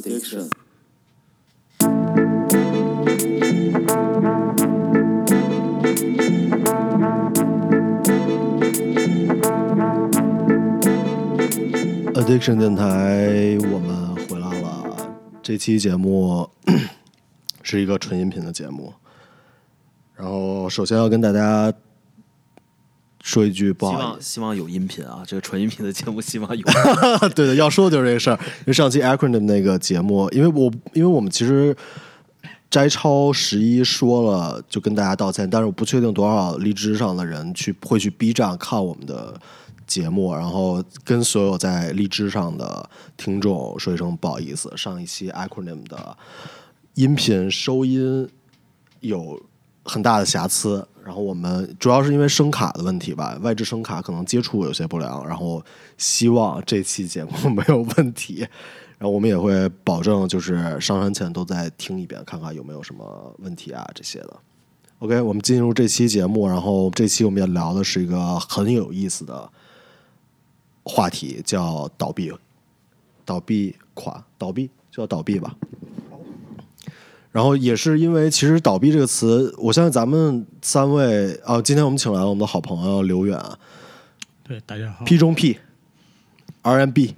Addiction。Addiction 电台，我们回来了。这期节目是一个纯音频的节目。然后，首先要跟大家说一句不好意望希望有音频啊，这个纯音频的节目希望有。思，对的，要说的就是这个事儿。因 为上期 Acronym 那个节目，因为我因为我们其实摘抄十一说了，就跟大家道歉，但是我不确定多少荔枝上的人去会去 B 站看我们的节目，然后跟所有在荔枝上的听众说一声不好意思，上一期 Acronym 的音频收音有很大的瑕疵，然后我们主要是因为声卡的问题吧，外置声卡可能接触有些不良，然后希望这期节目 没有问题，然后我们也会保证就是上山前都再听一遍，看看有没有什么问题啊这些的。OK，我们进入这期节目，然后这期我们要聊的是一个很有意思的话题，叫倒闭，倒闭款，倒闭就叫倒闭吧。然后也是因为，其实“倒闭”这个词，我相信咱们三位啊，今天我们请来了我们的好朋友刘远对，大家好。，P 中 P，RMB，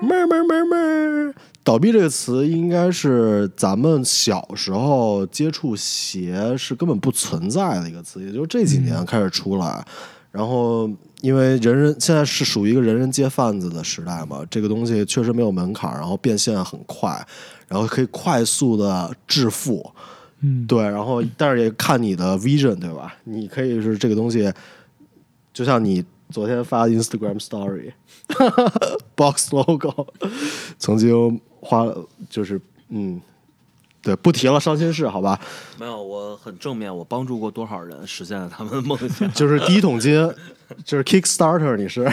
妹妹妹妹，倒闭这个词应该是咱们小时候接触鞋是根本不存在的一个词，也就是这几年开始出来。然后，因为人人现在是属于一个人人皆贩子的时代嘛，这个东西确实没有门槛，然后变现很快，然后可以快速的致富。嗯，对，然后但是也看你的 vision，对吧？你可以是这个东西，就像你昨天发的 Instagram Story box logo，曾经花了就是嗯，对，不提了，伤心事，好吧？没有，我很正面，我帮助过多少人实现了他们的梦想。就是第一桶金，就是 Kickstarter，你是，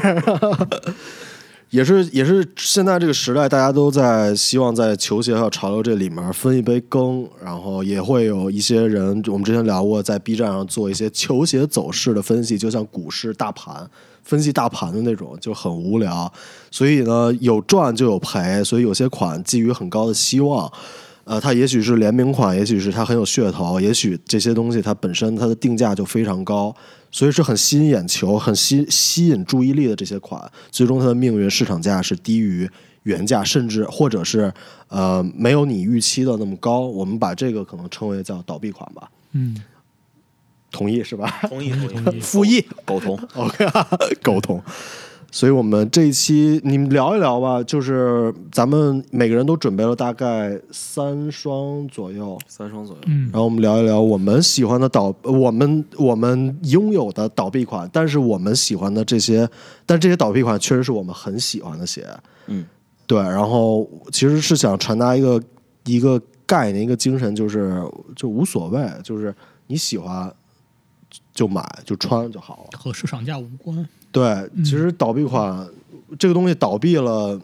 也是也是现在这个时代，大家都在希望在球鞋和潮流这里面分一杯羹，然后也会有一些人，我们之前聊过，在 B 站上做一些球鞋走势的分析，就像股市大盘分析大盘的那种，就很无聊。所以呢，有赚就有赔，所以有些款寄予很高的希望。呃，它也许是联名款，也许是它很有噱头，也许这些东西它本身它的定价就非常高，所以是很吸引眼球、很吸吸引注意力的这些款，最终它的命运市场价是低于原价，甚至或者是呃没有你预期的那么高。我们把这个可能称为叫倒闭款吧，嗯，同意是吧？同意同意，复议苟同。OK，沟通。所以我们这一期你们聊一聊吧，就是咱们每个人都准备了大概三双左右，三双左右。嗯然后我们聊一聊我们喜欢的倒，我们我们拥有的倒闭款，但是我们喜欢的这些，但这些倒闭款确实是我们很喜欢的鞋。嗯，对。然后其实是想传达一个一个概念，一个精神，就是就无所谓，就是你喜欢就买就穿就好了。和市场价无关。对，其实倒闭款、这个东西倒闭了，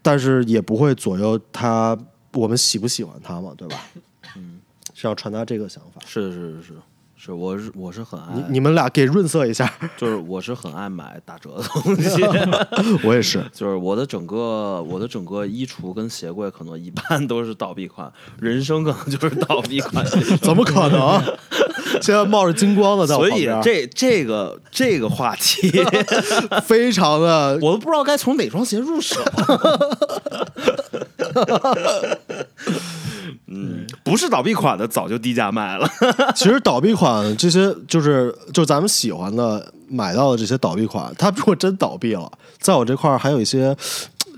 但是也不会左右它我们喜不喜欢它嘛，对吧？嗯，是要传达这个想法。是是是是是，我是我是很爱你，你们俩给润色一下，就是我是很爱买打折的东西。我也是。就是我的整个我的整个衣橱跟鞋柜可能一半都是倒闭款，人生可能就是倒闭款。怎么可能？现在冒着金光的在我所以旁边，这这个这个话题，非常的我都不知道该从哪双鞋入手。嗯，不是倒闭款的早就低价卖了。其实倒闭款这些就是就咱们喜欢的买到的这些倒闭款，它如果真倒闭了，在我这块儿还有一些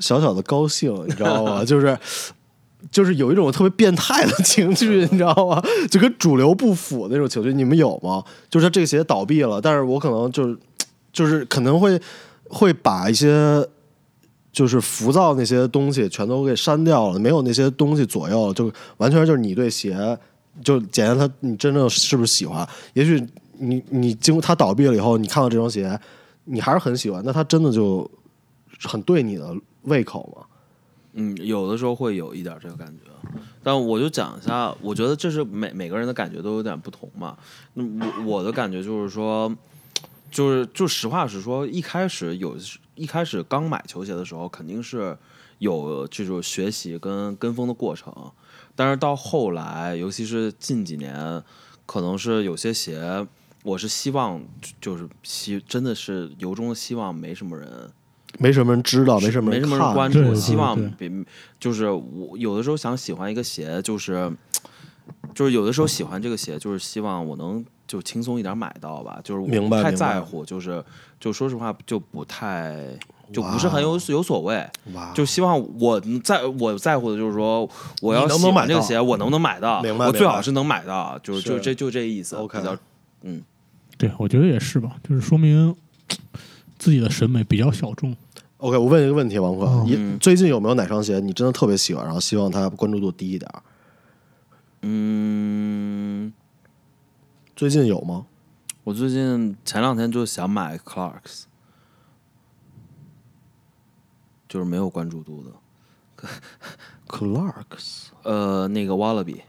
小小的高兴，你知道吗？就是就是有一种特别变态的情绪，你知道吗？就跟主流不符那种情绪，你们有吗？就是这个鞋倒闭了，但是我可能就是就是可能会会把一些。就是浮躁那些东西全都给删掉了，没有那些东西左右，就完全就是你对鞋就检验它你真正是不是喜欢。也许你你经过它倒闭了以后，你看到这双鞋，你还是很喜欢，那它真的就很对你的胃口吗？嗯，有的时候会有一点这个感觉，但我就讲一下，我觉得这是每每个人的感觉都有点不同嘛。那我我的感觉就是说，就是就实话实说，一开始有一开始刚买球鞋的时候，肯定是有这种学习跟跟风的过程，但是到后来，尤其是近几年，可能是有些鞋，我是希望就是希真的是由衷的希望没什么人。没什么人知道，没什么没什么人关注，希望别就是我有的时候想喜欢一个鞋，就是就是有的时候喜欢这个鞋，就是希望我能就轻松一点买到吧，就是我不太在乎，就是就说实话就不太就不是很有有所谓，就希望我在我在乎的就是说我要能不喜能买这个鞋，我能不能买到？明白我最好是能买到，就是就这就这意思 OK 比较对，我觉得也是吧，就是说明自己的审美比较小众。OK，我问一个问题，王坤，嗯你嗯最近有没有哪双鞋你真的特别喜欢，然后希望它关注度低一点？嗯。最近有吗？我最近前两天就想买 Clarks，就是没有关注度的。Clarks。呃，那个 Wallaby，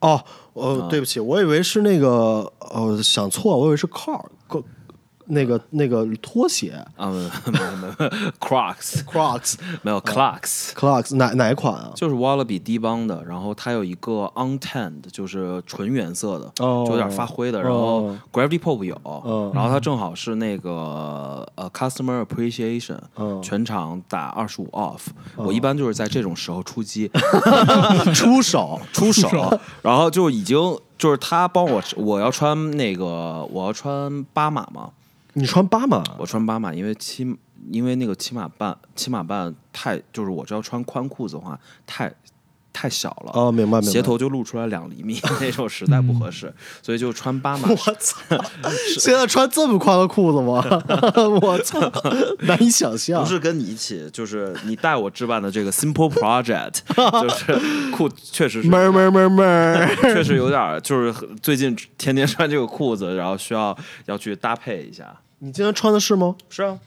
哦，呃，啊对不起，我以为是那个，呃，想错了，我以为是 car，那个那个拖鞋啊，没有 没有没有，Crocs，，Crocs 没有 Clocks Clocks 哪哪一款啊？就是 Wallaby 低帮的，然后它有一个 untanned，就是纯原色的，哦就有点发灰的，然后哦 Gravity Pop 有，嗯然后它正好是那个呃 Customer Appreciation，嗯全场打二十五 off，我一般就是在这种时候出击，出手出手，然后就已经就是他帮我，我要穿那个我要穿八码嘛，你穿八码？我穿八码，因为七因为那个七码半七码半太就是我只要穿宽裤子的话太太小了。哦，明白明白。鞋头就露出来两厘米，那种实在不合适，所以就穿八码。我操！现在穿这么宽的裤子吗？我操，难以想象。不是跟你一起，就是你带我置办的这个 Simple Project，就是裤确实是闷儿闷儿闷儿闷。确实有点，就是最近天天穿这个裤子，然后需要要去搭配一下。你今天穿的是吗？是啊，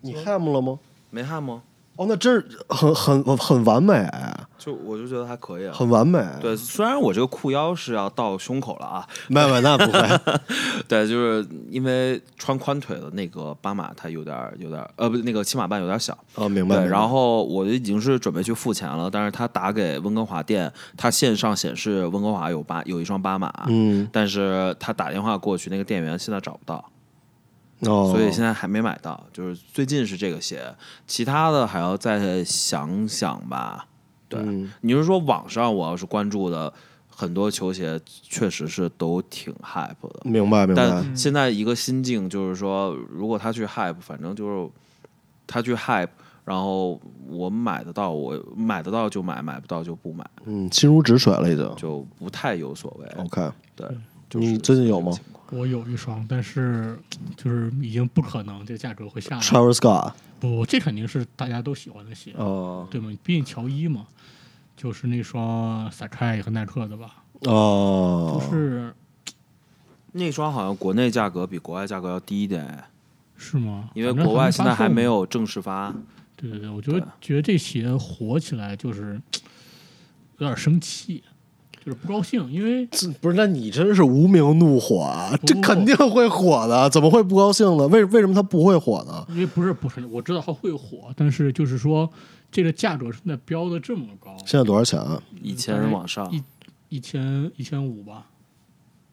你 ham 了吗？没汗吗？哦，那真是很很很完美，就我就觉得还可以啊。很完美。对，虽然我这个裤腰是要到胸口了啊，没有没有，那不会。对，就是因为穿宽腿的那个八码它有点儿有点儿呃不那个七码半有点儿小，哦，明白。对，然后我已经是准备去付钱了，但是他打给温哥华店，他线上显示温哥华有八有一双八码，嗯但是他打电话过去，那个店员现在找不到，哦，所以现在还没买到。就是最近是这个鞋，其他的还要再想想吧。对，嗯你是说网上我要是关注的很多球鞋，确实是都挺 hype 的。明白明白。但现在一个心境就是说，如果他去 hype，反正就是他去 hype，然后我买得到，我买得到就买，买不到就不买，嗯，心如止水了已经。就不太有所谓。OK，对，就是你最近有吗情况我有一双，但是就是已经不可能，这价格会下来。？Travis Scott。不，这肯定是大家都喜欢的鞋，哦对吗？毕竟乔伊嘛，就是那双 Sakai 和耐克的吧，哦就，是那双好像国内价格比国外价格要低一点，是吗？因为国外现在还没。有正式发。对对对，我觉得觉得这鞋火起来就是 有点生气，就是不高兴，因为这不是？那你真是无名怒火啊！这不肯定会火的，怎么会不高兴呢？为为什么他不会火呢？因为不是不是，我知道它会火，但是就是说这个价格现在标的这么高，现在多少钱啊？一千往上，一一千一千五吧，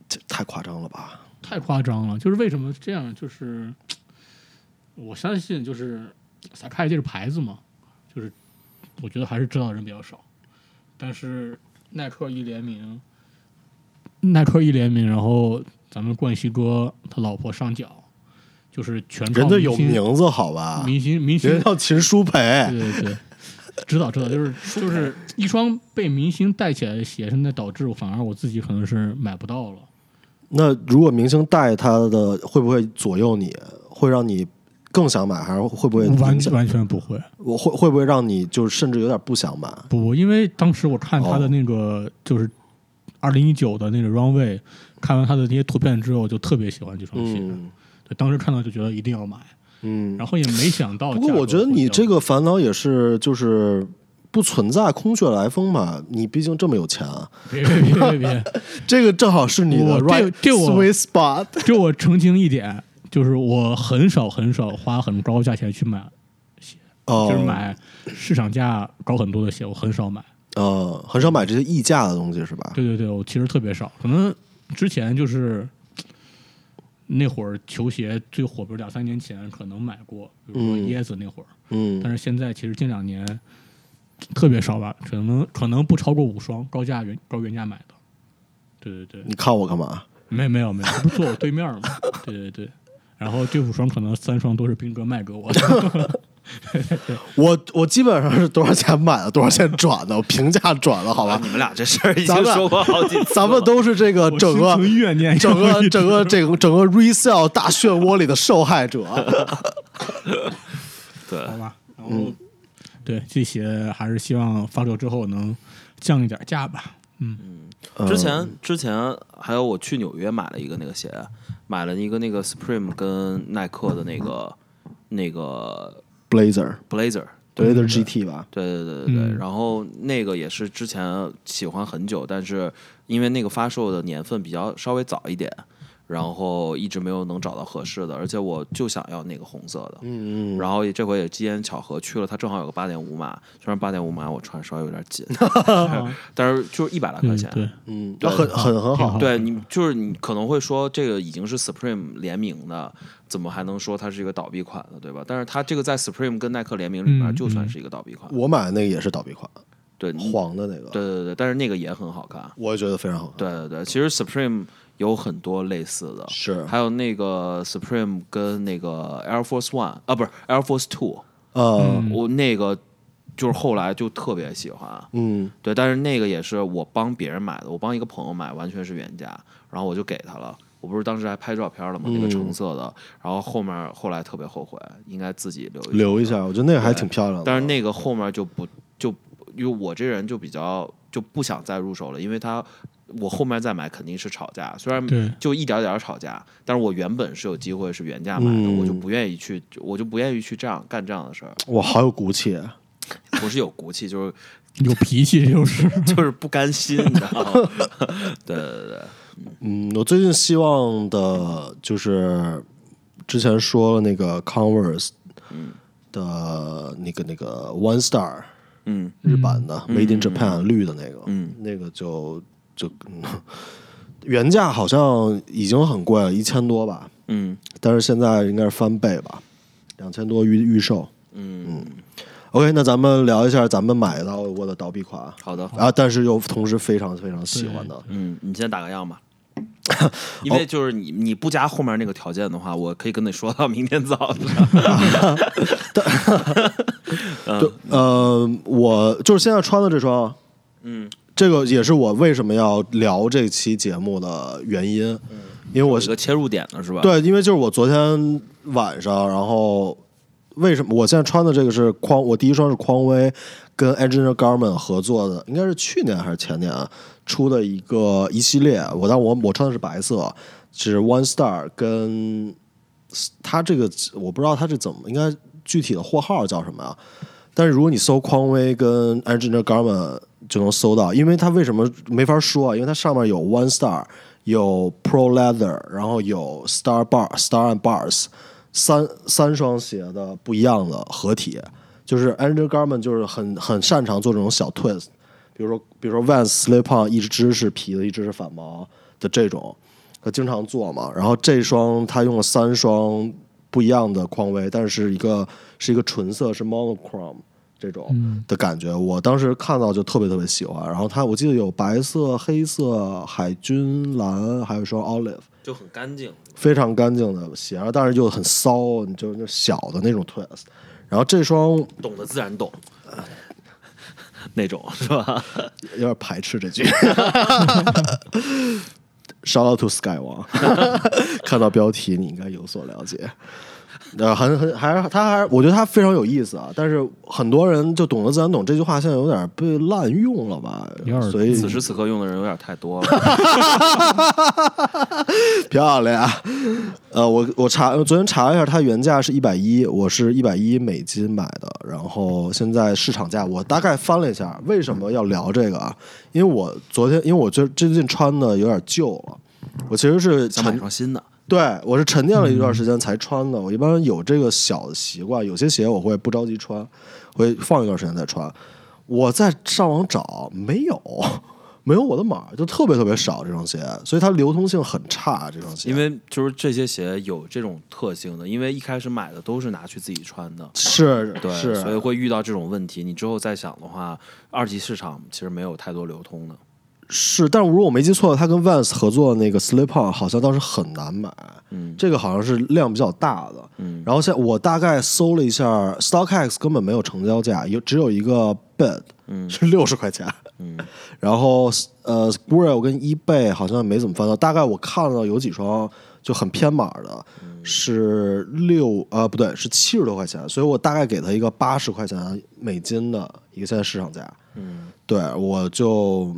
这太夸张了吧？太夸张了。就是为什么这样？就是我相信，就是萨开这个牌子嘛，就是我觉得还是知道的人比较少。但是耐克一联名，耐克一联名，然后咱们冠希哥他老婆上脚，就是全靠人家有名字好吧？明星明星人叫秦舒培。对对对，知道知道，就是就是一双被明星带起来的鞋，现在导致我反而我自己可能是买不到了。那如果明星带他的，会不会左右你？会让你更想买，还是会不会影响？完完全不会，我会会不会让你就是甚至有点不想买？不，因为当时我看他的哦那个、就是二零一九的那个 Runway，看完他的那些图片之后，就特别喜欢这双鞋。嗯对，当时看到就觉得一定要买，嗯。然后也没想到。不过我觉得你这，个烦恼也是就是不存在空穴来风嘛，你毕竟这么有钱啊，别别别别别，这个正好是你的我 right sweet spot。就我澄清一点，就是我很少很少花很高价钱去买，哦，就是买市场价高很多的鞋，我很少买。呃，很少买这些溢价的东西是吧？对对对，我其实特别少，可能之前就是那会儿球鞋最火，比如两三年前可能买过，比如说嗯椰子那会儿，嗯但是现在其实近两年特别少吧，可能可能不超过五双，高价原高原价买的。对对对，你看我干嘛？没没有没有，不是坐我对面吗？对对对，然后这五双可能三双都是兵哥卖给我的。我我基本上是多少钱买的，多少钱转的，我平价转的，好吧？你们俩这事儿已咱们经说过好几次了，咱们都是这个整个怨念，整个整个这个整个 resale 大漩涡里的受害者。对好吧。然嗯后、对这鞋还是希望发售之后能降一点价吧。嗯，之前之前还有我去纽约买了一个那个鞋，买了一个那个 Supreme 跟耐克的那个那个 Blazer Blazer。Blazer GT 吧，对对对对对，嗯然后那个也是之前喜欢很久，但是因为那个发售的年份比较稍微早一点，然后一直没有能找到合适的，而且我就想要那个红色的，嗯嗯，然后这回也机缘巧合去了，它正好有个八点五码，虽然八点五码我穿稍微有点紧，但是就是一百来块钱。嗯，很很很好。对你就是你可能会说这个已经是 Supreme 联名的，怎么还能说它是一个倒闭款呢？对吧？但是它这个在 Supreme 跟耐克联名里面嗯就算是一个倒闭款。我买的那个也是倒闭款，对，黄的那个，对对对，但是那个也很好看。我也觉得非常好看。对对对，其实 Supreme 有很多类似的，是，还有那个 Supreme 跟那个 Air Force One 啊，不是 Air Force Two，、呃，嗯。我那个就是后来就特别喜欢。嗯。对，但是那个也是我帮别人买的，我帮一个朋友买，完全是原价，然后我就给他了。我不是当时还拍照片了吗？那个橙色的，然后后面后来特别后悔，应该自己留一留一下，我觉得那个还挺漂亮的。但是那个后面就不就因为我这人就比较就不想再入手了，因为他我后面再买肯定是吵架，虽然就一点点吵架，但是我原本是有机会是原价买的，嗯。我就不愿意去，我就不愿意去这样干这样的事儿，我，好有骨气。不是有骨气，就是有脾气就是。就是不甘心，你知道吗？对对对，嗯，我最近希望的就是之前说了那个 Converse 的那个那个 One Star 嗯。日版的 Made in 嗯。Japan 绿的那个，嗯。那个就就嗯 原价好像已经很贵了，一千多吧，嗯。但是现在应该是翻倍吧，两千多预预售。嗯，OK，那咱们聊一下咱们买到过的倒闭款好的，啊，但是又同时非常非常喜欢的。嗯，你先打个样吧。因为就是你你不加后面那个条件的话，我可以跟你说到明天早上。对，呃，我就是现在穿的这双，嗯，这个也是我为什么要聊这期节目的原因，因为我是个切入点了是吧？，对，因为就是我昨天晚上，然后为什么我现在穿的这个是匡，我第一双是匡威跟 Engineer Garment 合作的，应该是去年还是前年啊出的一个一系列，我但我我穿的是白色，是 One Star 跟它这个我不知道它是怎么应该具体的货号叫什么呀？但是如果你搜匡威跟 Engineer Garment 就能搜到，因为它为什么没法说啊？因为它上面有 One Star，有 Pro Leather，然后有 Star Bar、Star and Bars，三三双鞋的不一样的合体。就是 Engineer Garment 就是很很擅长做这种小 twist，比如说比如说 Vans Slip On 一只是皮的，一只是反毛的这种，他经常做嘛。然后这双他用了三双不一样的匡威，但是一个是一个纯色，是 monochrome 这种的感觉。我当时看到就特别特别喜欢。然后它我记得有白色、黑色、海军蓝，还有一双 olive。就很干净。非常干净的鞋，但是又很骚，你就那小的那种 twist。然后这双懂的自然懂，那种是吧？有点排斥这句。Shout out to Sky 王，看到标题你应该有所了解。呃，很很还是他还是我觉得他非常有意思啊，但是很多人就懂得自然懂这句话现在有点被滥用了吧所以此时此刻用的人有点太多了。漂亮。呃，我我查，我昨天查了一下，它原价是一百一，我是一百一美金买的，然后现在市场价我大概翻了一下，为什么要聊这个啊？因为我昨天，因为我最最近穿的有点旧了，我其实是想买沉双新的，对我是沉淀了一段时间才穿的。我一般有这个小的习惯，有些鞋我会不着急穿，会放一段时间再穿。我在上网找，没有，没有我的码，就特别特别少这双鞋，所以它流通性很差。这双鞋，因为就是这些鞋有这种特性的，因为一开始买的都是拿去自己穿的，是对，是，所以会遇到这种问题。你之后再想的话，二级市场其实没有太多流通的。是，但如果我没记错，他跟 Vans 合作的那个 Slip On 好像当时很难买，嗯。这个好像是量比较大的。嗯。然后现在我大概搜了一下，StockX 根本没有成交价，有只有一个 bid 嗯。是六十块钱。嗯。然后呃 e 跟 eBay 好像没怎么翻到，大概我看到有几双就很偏码的，是六呃不对是七十多块钱，所以我大概给他一个八十块钱美金的一个现在市场价。嗯。对，我就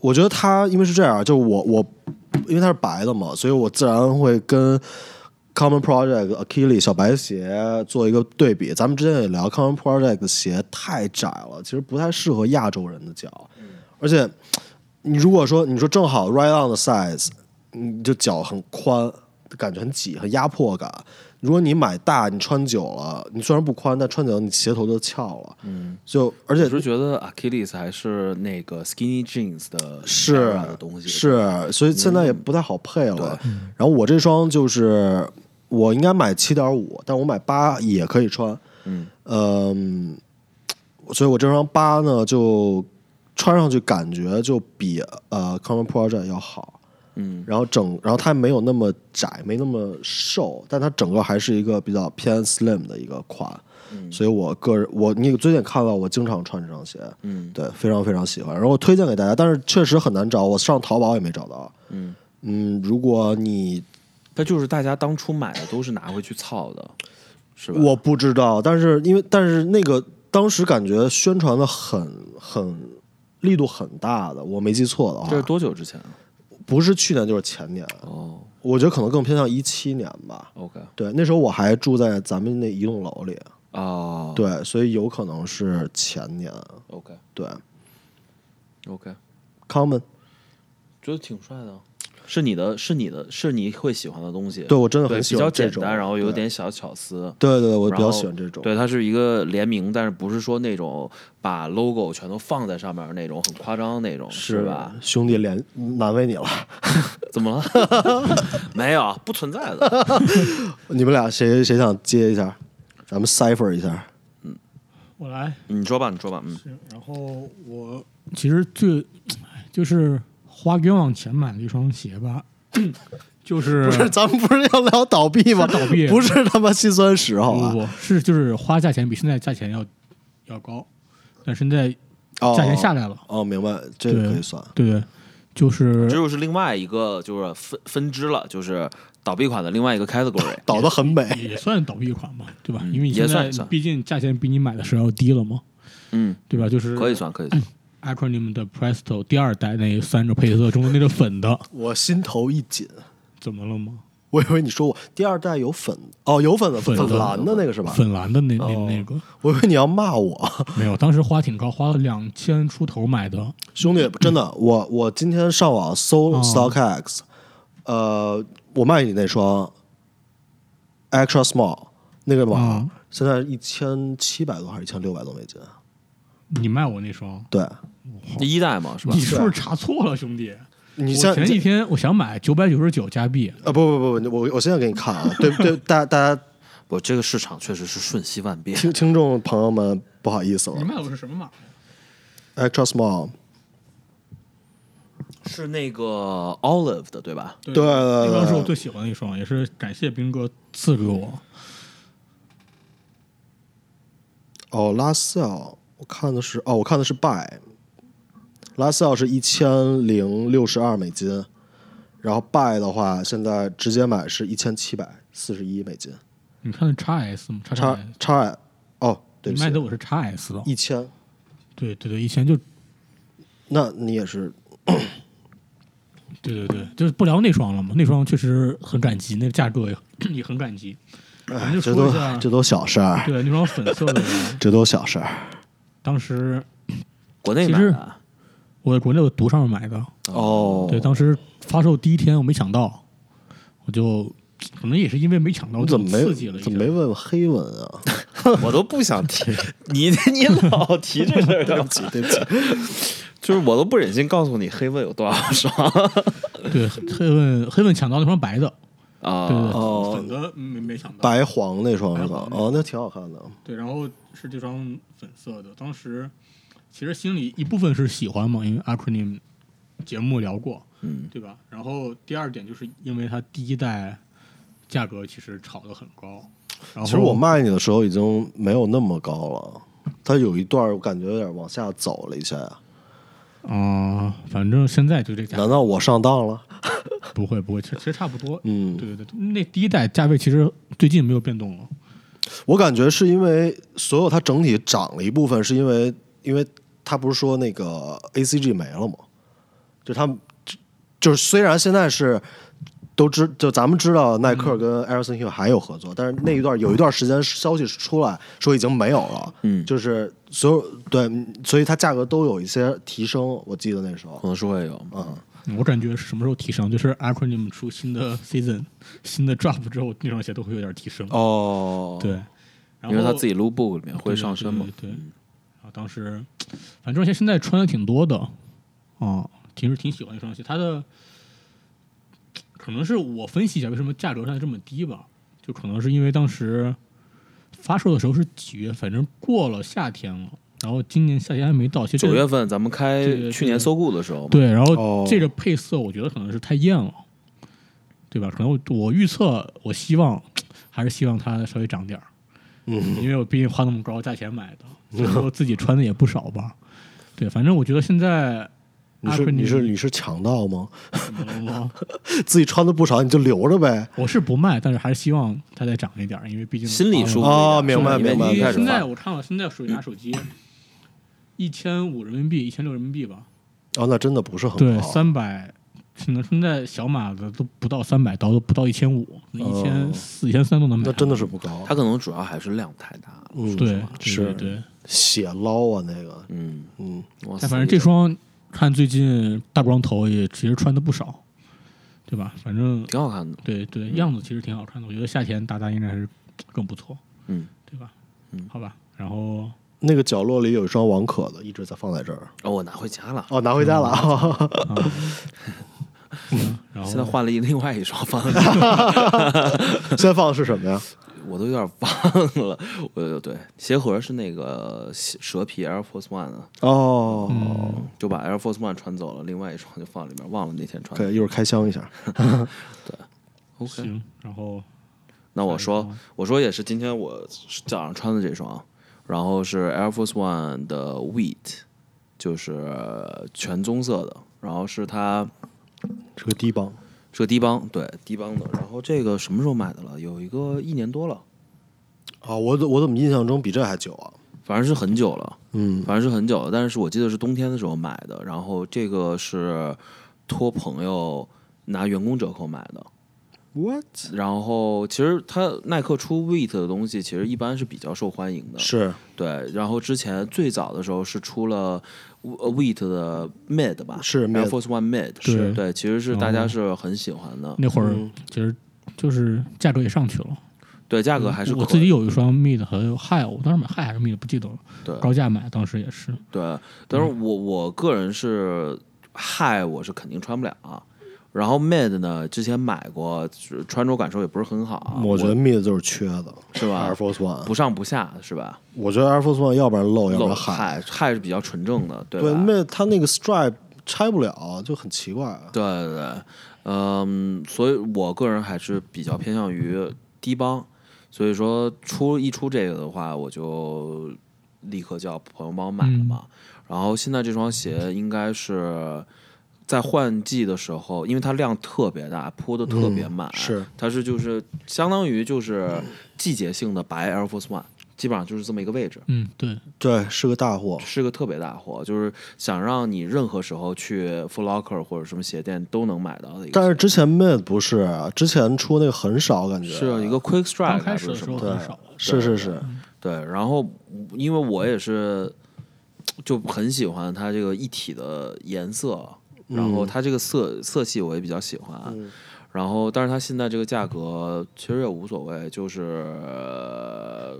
我觉得它因为是这样，就我我因为它是白的嘛，所以我自然会跟 Common Project、Achilles 小白鞋做一个对比。咱们之前也聊 Common Project 的鞋太窄了，其实不太适合亚洲人的脚，而且你如果说你说正好 right on 的 size，你就脚很宽，感觉很挤，很压迫感。如果你买大，你穿久了，你虽然不宽，但穿久了你鞋头就翘了。嗯，就而且我是觉得 Achilles 还是那个 skinny jeans 的是的东西，是，所以现在也不太好配了。对然后我这双就是我应该买七点五，但我买八也可以穿。嗯嗯，所以我这双八呢，就穿上去感觉就比呃 Common Project 要好。嗯然后整，然后它没有那么窄，没那么瘦，但它整个还是一个比较偏 slim 的一个款。嗯所以我个人，我你最近看到我经常穿这双鞋，嗯对，非常非常喜欢。然后推荐给大家，但是确实很难找，我上淘宝也没找到。嗯，嗯，如果你它就是大家当初买的都是拿回去操的，是吧？我不知道，但是因为但是那个当时感觉宣传的很很力度很大的，我没记错的话，这是多久之前啊？不是去年就是前年，哦。我觉得可能更偏向一七年吧。，OK，对，那时候我还住在咱们那一栋楼里，哦，对，所以有可能是前年。，OK。对。OK，，Common，觉得挺帅的，是你的，是你的，是你会喜欢的东西。对我真的，很喜比较欢这种，简单，然后有点小巧思。对对对，我比较喜欢这种。对，它是一个联名，但是不是说那种把 logo 全都放在上面那种很夸张那种，是吧？？兄弟连难为你了，怎么了？没有，不存在的。你们俩谁谁想接一下？咱们 cipher 一下。嗯我来。你说吧，你说吧，嗯，行，然后我其实最就是花冤枉钱买了一双鞋吧，就是不是，咱们不是要聊倒闭吗？倒闭不是他妈心酸史，好吧？不不不是就是花价钱比现在价钱要要高，但现在哦价钱下来了，哦，明白，这个可以算。对对，就是这就是另外一个就是分分支了，就是倒闭款的另外一个 category。倒的很美，也算倒闭款嘛，对吧？嗯因为你现在也算算毕竟价钱比你买的时候要低了嘛，嗯，对吧？就是可以算，可以算。Acronym 的 Presto 第二代那三个配色中的那个粉的，我心头一紧。怎么了吗？我以为你说我第二代有粉哦，有粉的粉蓝的那个是吧？粉蓝的那那哦那个我以为你要骂我，没有，当时花挺高，花了两千出头买的。兄弟，真的，我我今天上网搜哦 StockX，呃，我卖你那双 Extra Small 那个码嗯，现在一千七百多还是一千六百多美金？你卖我那双，对，第一代嘛，是吧你？是不是查错了，兄弟？我前几天我想买九百九十九加币，啊不不不不，我我现在给你看啊，对对，大大家我，这个市场确实是瞬息万变。听听众朋友们不好意思了你卖我是什么码？，Extra Small，是那个 Olive 的，对吧？对对对那双是我最喜欢的一双，也是感谢兵哥赐给我。哦，拉塞尔，我看的是哦，我看的是 Buy，拉塞尔是一千零六十二美金，然后 Buy 的话，现在直接买是一千七百四十一美金，你看的叉 S 吗叉 S，叉哦，对你卖的我是叉 S 的。一千，对对对，以前就那你也是对对对，就是不聊那双了嘛。那双确实很感激，那个价格也也很感激。咱们就这都说一下，这都小事儿，对那双粉色的，这都小事儿。当时 国内其实买的。我在国内的读上面买的。哦，对，当时发售第一天我没抢到，我就可能也是因为没抢到，你怎么没刺激了？怎么没问黑文啊？我都不想提 你，你老提这事儿，对不起，对不起，就是我都不忍心告诉你黑问有多少双 对黑问黑问抢到那双白的，啊对对对，哦粉的没没想到。白黄那双是吧？白黄那哦，那挺好看的。对，然后是这双粉色的。当时其实心里一部分是喜欢嘛，因为 Acronym 节目聊过，嗯，对吧？然后第二点就是因为它第一代价格其实炒得很高，然后其实我卖你的时候已经没有那么高了，它有一段我感觉有点往下走了一下。啊、反正现在就这价难道我上当了？不会不会，其实其实差不多。嗯，对对对，那第一代价位其实最近没有变动了。我感觉是因为所有它整体涨了一部分，是因为因为它不是说那个 ACG 没了吗？就他们就是虽然现在是都知就咱们知道耐克跟 Aerosol Hill 还有合作，但是那一段有一段时间消息出来说已经没有了，嗯就是所有对，所以它价格都有一些提升，我记得那时候可，能是会有，嗯，我感觉是什么时候提升？就是 Acronym 出新的 season、新的 drop 之后，那双鞋都会有点提升。哦，对，，然后因为他自己 look book 里面会上升嘛，对对对对然后当时，反正这双鞋现在穿的挺多的，啊，其实挺喜欢这双鞋。它的可能是我分析一下为什么价格上这么低吧，就可能是因为当时发售的时候是几月，反正过了夏天了，然后今年夏天还没到，其实九月份咱们开去年搜购的时候，对，然哦后这个配色我觉得可能是太艳了，对吧？可能我我预测，我希望还是希望它稍微涨点儿，嗯，因为我毕竟花那么高价钱买的，然后自己穿的也不少吧。对，反正我觉得现在你是你是你是抢到吗？自己穿的不少你就留着呗。我是不卖，但是还是希望它再涨一点，因为毕竟心里舒服哦明白明白现在我看了，现在手拿手机一千五人民币，一千六人民币吧。哦，那真的不是很对，高。三百，可能现在小码的都不到三百刀，都不到一千五，一千四、一千三都能买。那真的是不高。它可能主要还是量太大了，嗯，对，是对对对。血捞啊，那个，嗯，嗯，哇塞但反正这双看最近大光头也其实穿的不少，对吧？反正挺好看的，对对，样子其实挺好看的。我觉得夏天搭搭应该还是更不错，嗯，对吧？嗯好吧。然后那个角落里有一双王可的，一直在放在这儿。哦，我拿回家了，哦，拿回家了啊！啊，行，然后现在换了一另外一双放在这儿，现在放的是什么呀？我都有点忘了，我对鞋盒是那个蛇皮 Air Force One 的，哦，嗯就把 Air Force One 穿走了，另外一双就放里面，忘了那天穿的。可以一会儿开箱一下。对 OK，行，然后那我说我说也是今天我早上穿的这双，然后是 Air Force One 的 Wheat，就是全棕色的，然后是它是个低帮，是个低帮，对低帮的。然后这个什么时候买的了？有一个一年多了，啊，我怎我怎么印象中比这还久啊？反正是很久了，嗯，反正是很久了。但是我记得是冬天的时候买的，然后这个是托朋友拿员工折扣买的。What？然后其实它耐克出 Wheat 的东西，其实一般是比较受欢迎的。是对，然后之前最早的时候是出了 Wheat 的 Mid 吧，是 Air Force One Mid，是是对，其实是大家哦。是很喜欢的，那会儿嗯。其实就是价格也上去了，对，价格还是我自己有一双 mid 和 high，我当时买 high 还是 mid 不记得了，对高价买，当时也是。对，但是我我个人是 High 我是肯定穿不了，然后 Mid 呢之前买过，穿着感受也不是很好，我觉得 Mid 就是缺的是吧，Air Force One。不上不下是吧？我觉得 Air Force One 要不然露，要不露然 high。High High 是比较纯正的，对对？，Mid 它那个 stripe 拆不了，就很奇怪。对对对，嗯，所以我个人还是比较偏向于低帮，所以说出一出这个的话，我就立刻叫朋友帮我买了嘛。然后现在这双鞋应该是在换季的时候，因为它量特别大，铺的特别满，是它是就是相当于就是季节性的白 Air Force One，基本上就是这么一个位置。嗯，对，对，是个大货。是个特别大货，就是想让你任何时候去 Foot Locker 或者什么鞋店都能买到的一个。但是之前 Mid 不是，啊之前出那个很少，感觉是一个 Quick Strike 开始的时还是什么？对候很少。，是是是，对，然后因为我也是就很喜欢它这个一体的颜色，然后它这个色色系我也比较喜欢。嗯然后，但是它现在这个价格其实也无所谓，就是呃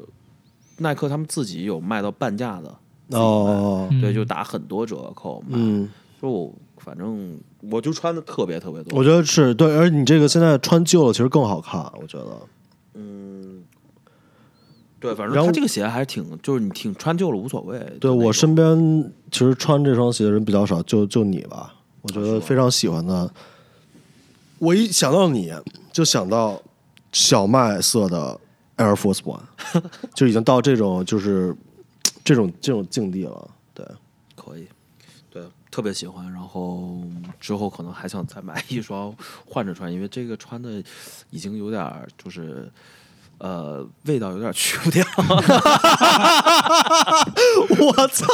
耐克他们自己有卖到半价的，哦，对，嗯就打很多折扣卖。嗯，就我反正我就穿的特别特别多。我觉得是对，而你这个现在穿旧了其实更好看，我觉得。嗯，对，反然后正它这个鞋还是挺，就是你挺穿旧了无所谓。对我身边其实穿这双鞋的人比较少，就就你吧，我觉得非常喜欢的。我一想到你就想到小麦色的 Air Force One，就已经到这种就是 这种这种境地了。对，可以，对，特别喜欢。然后之后可能还想再买一双换着穿，因为这个穿的已经有点就是。呃，味道有点去不掉。我操！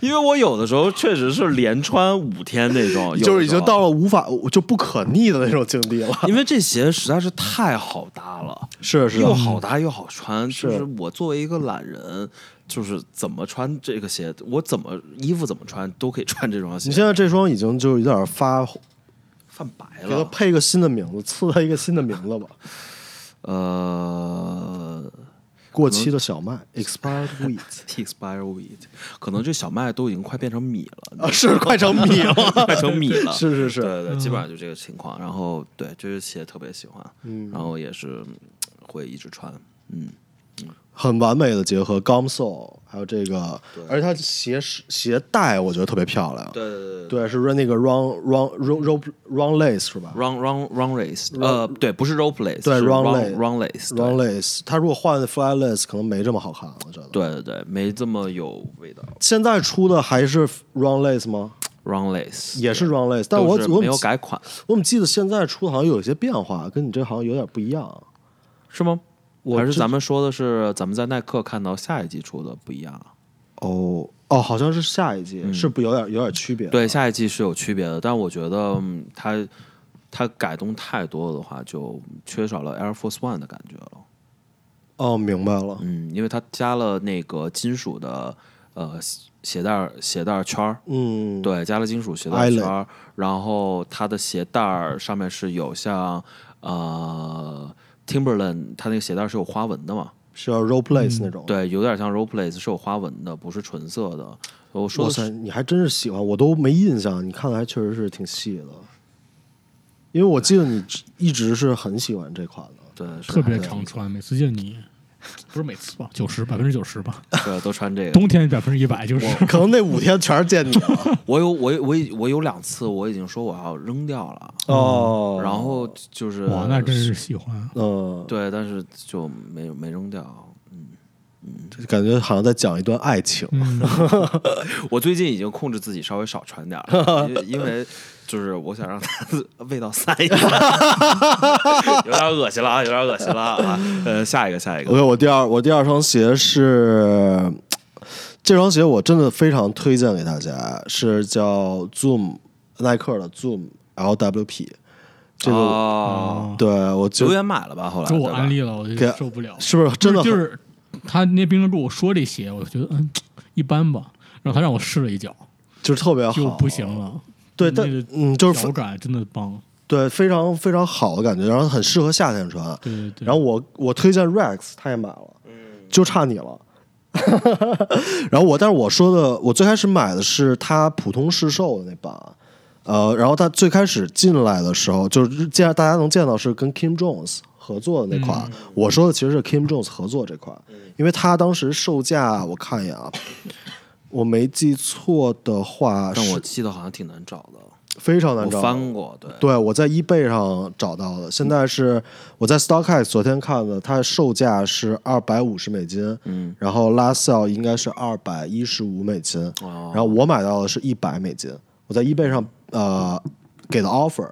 因为我有的时候确实是连穿五天那种，就是已经到了无法就不可逆的那种境地了。因为这鞋实在是太好搭了，是是，又好搭又好穿。就是我作为一个懒人，就是怎么穿这个鞋，我怎么衣服怎么穿都可以穿这双鞋。你现在这双已经就有点发，泛白了给它了，配一个新的名字，赐它一个新的名字吧。呃过期的小麦 （expired wheat），expired wheat，可能这小麦都已经快变成米了，啊，是 快成米了。快成米了。是是是对对，基本上就这个情况。然后对，这只鞋特别喜欢，嗯然后也是嗯会一直穿，嗯。很完美的结合 gum sole，还有这个对，而且它鞋是鞋带我觉得特别漂亮。对对对对，是那个 run run run run lace 是吧 Run run Run Lace，呃，对，不是 rope lace，对是 run run lace run lace，它如果换 fly lace 可能没这么好看，我觉得。，对对对，没这么有味道。现在出的还是 run lace 吗？Run lace 也是 run lace，但我我没有改款，我怎么记得现在出的好像有一些变化，跟你这好像有点不一样。是吗？还是咱们说的是咱们在耐克看到下一季出的不一样啊？哦哦，好像是下一季，嗯是不有点有点区别？对，，下一季是有区别的，但我觉得嗯它它改动太多的话，就缺少了 Air Force One 的感觉了。哦，明白了。嗯，因为它加了那个金属的呃鞋带儿鞋带儿圈儿，嗯，，对，加了金属鞋带圈儿，然后它的鞋带儿上面是有像呃 Timberland，它那个鞋带是有花纹的嘛？是要 role lace 嗯那种。，对，有点像 Role Place，是有花纹的，不是纯色的。我说哇塞，的你还真是喜欢，我都没印象。你看的还确实是挺细的，因为我记得你一直是很喜欢这款的。对，特别还常穿，每次见你，不是每次吧，九十百分之九十吧，对，都穿这个。冬天百分之一百就是。可能那五天全是见你了。我有我有我已我有两次我已经说我要扔掉了，哦然后就是哇，那真是喜欢。嗯，对，但是就没没扔掉。嗯感觉好像在讲一段爱情。嗯，我最近已经控制自己稍微少穿点儿了，因为因为就是我想让它 味道散一点，有点恶心了啊，有点恶心了啊。呃，下一个，下一个 OK，我第二我第二双鞋是这双鞋，我真的非常推荐给大家，是叫 Zoom 耐克的 Zoom LWP。这个、哦，对我就留言买了吧？后来给我安利了，我就给受不了。是不是真的就是他那冰跟跟我说这鞋，我觉得嗯一般吧，然后他让我试了一脚，就是特别好，就不行。了。对，但那个嗯，就是脚感真的棒，对非常非常好的感觉，然后很适合夏天穿。对对对。然后我我推荐 Rex，他也买了，就差你了。然后我，但是我说的，我最开始买的是他普通市售的那版，呃，然后他最开始进来的时候，就是见大家能见到是跟 Kim Jones 合作的那款。我说的其实是 Kim Jones 合作这款，因为他当时售价我看一眼啊，我没记错的话，但我记得好像挺难找的，非常难找。翻过，对，对，我在 eBay 上找到的，现在是我在 StockX 昨天看的，它售价是二百五十美金，嗯，然后 last sale 应该是二百一十五美金，哦。然后我买到的是一百美金，我在 eBay 上呃给的 offer，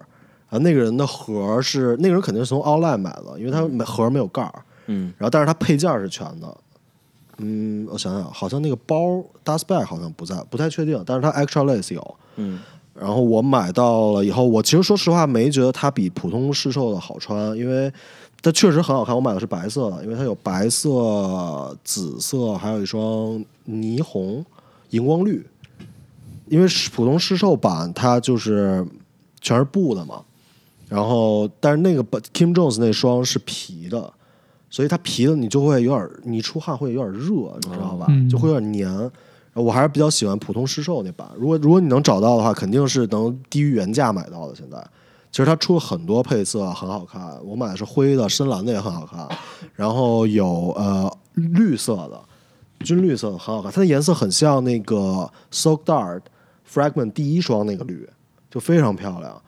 啊，那个人的盒是那个人肯定是从 online 买的，因为他没盒没有盖儿，嗯，然后但是他配件是全的。嗯，我想想，好像那个包 dust bag 好像不在，不太确定，但是它 extra lace 有。嗯，然后我买到了以后，我其实说实话没觉得它比普通市售的好穿，因为它确实很好看。我买的是白色的，因为它有白色、紫色，还有一双霓虹、荧光绿。因为是普通市售版它就是全是布的嘛，然后但是那个 Kim Jones 那双是皮的，所以它皮的你就会有点儿，你出汗会有点热，你知道吧？嗯就会有点黏。我还是比较喜欢普通市售那版。如果如果你能找到的话，肯定是能低于原价买到的。现在其实它出了很多配色，很好看。我买的是灰的，深蓝的也很好看，然后有呃绿色的，军绿色的很好看。它的颜色很像那个 Soak Dart Fragment 第一双那个绿，就非常漂亮。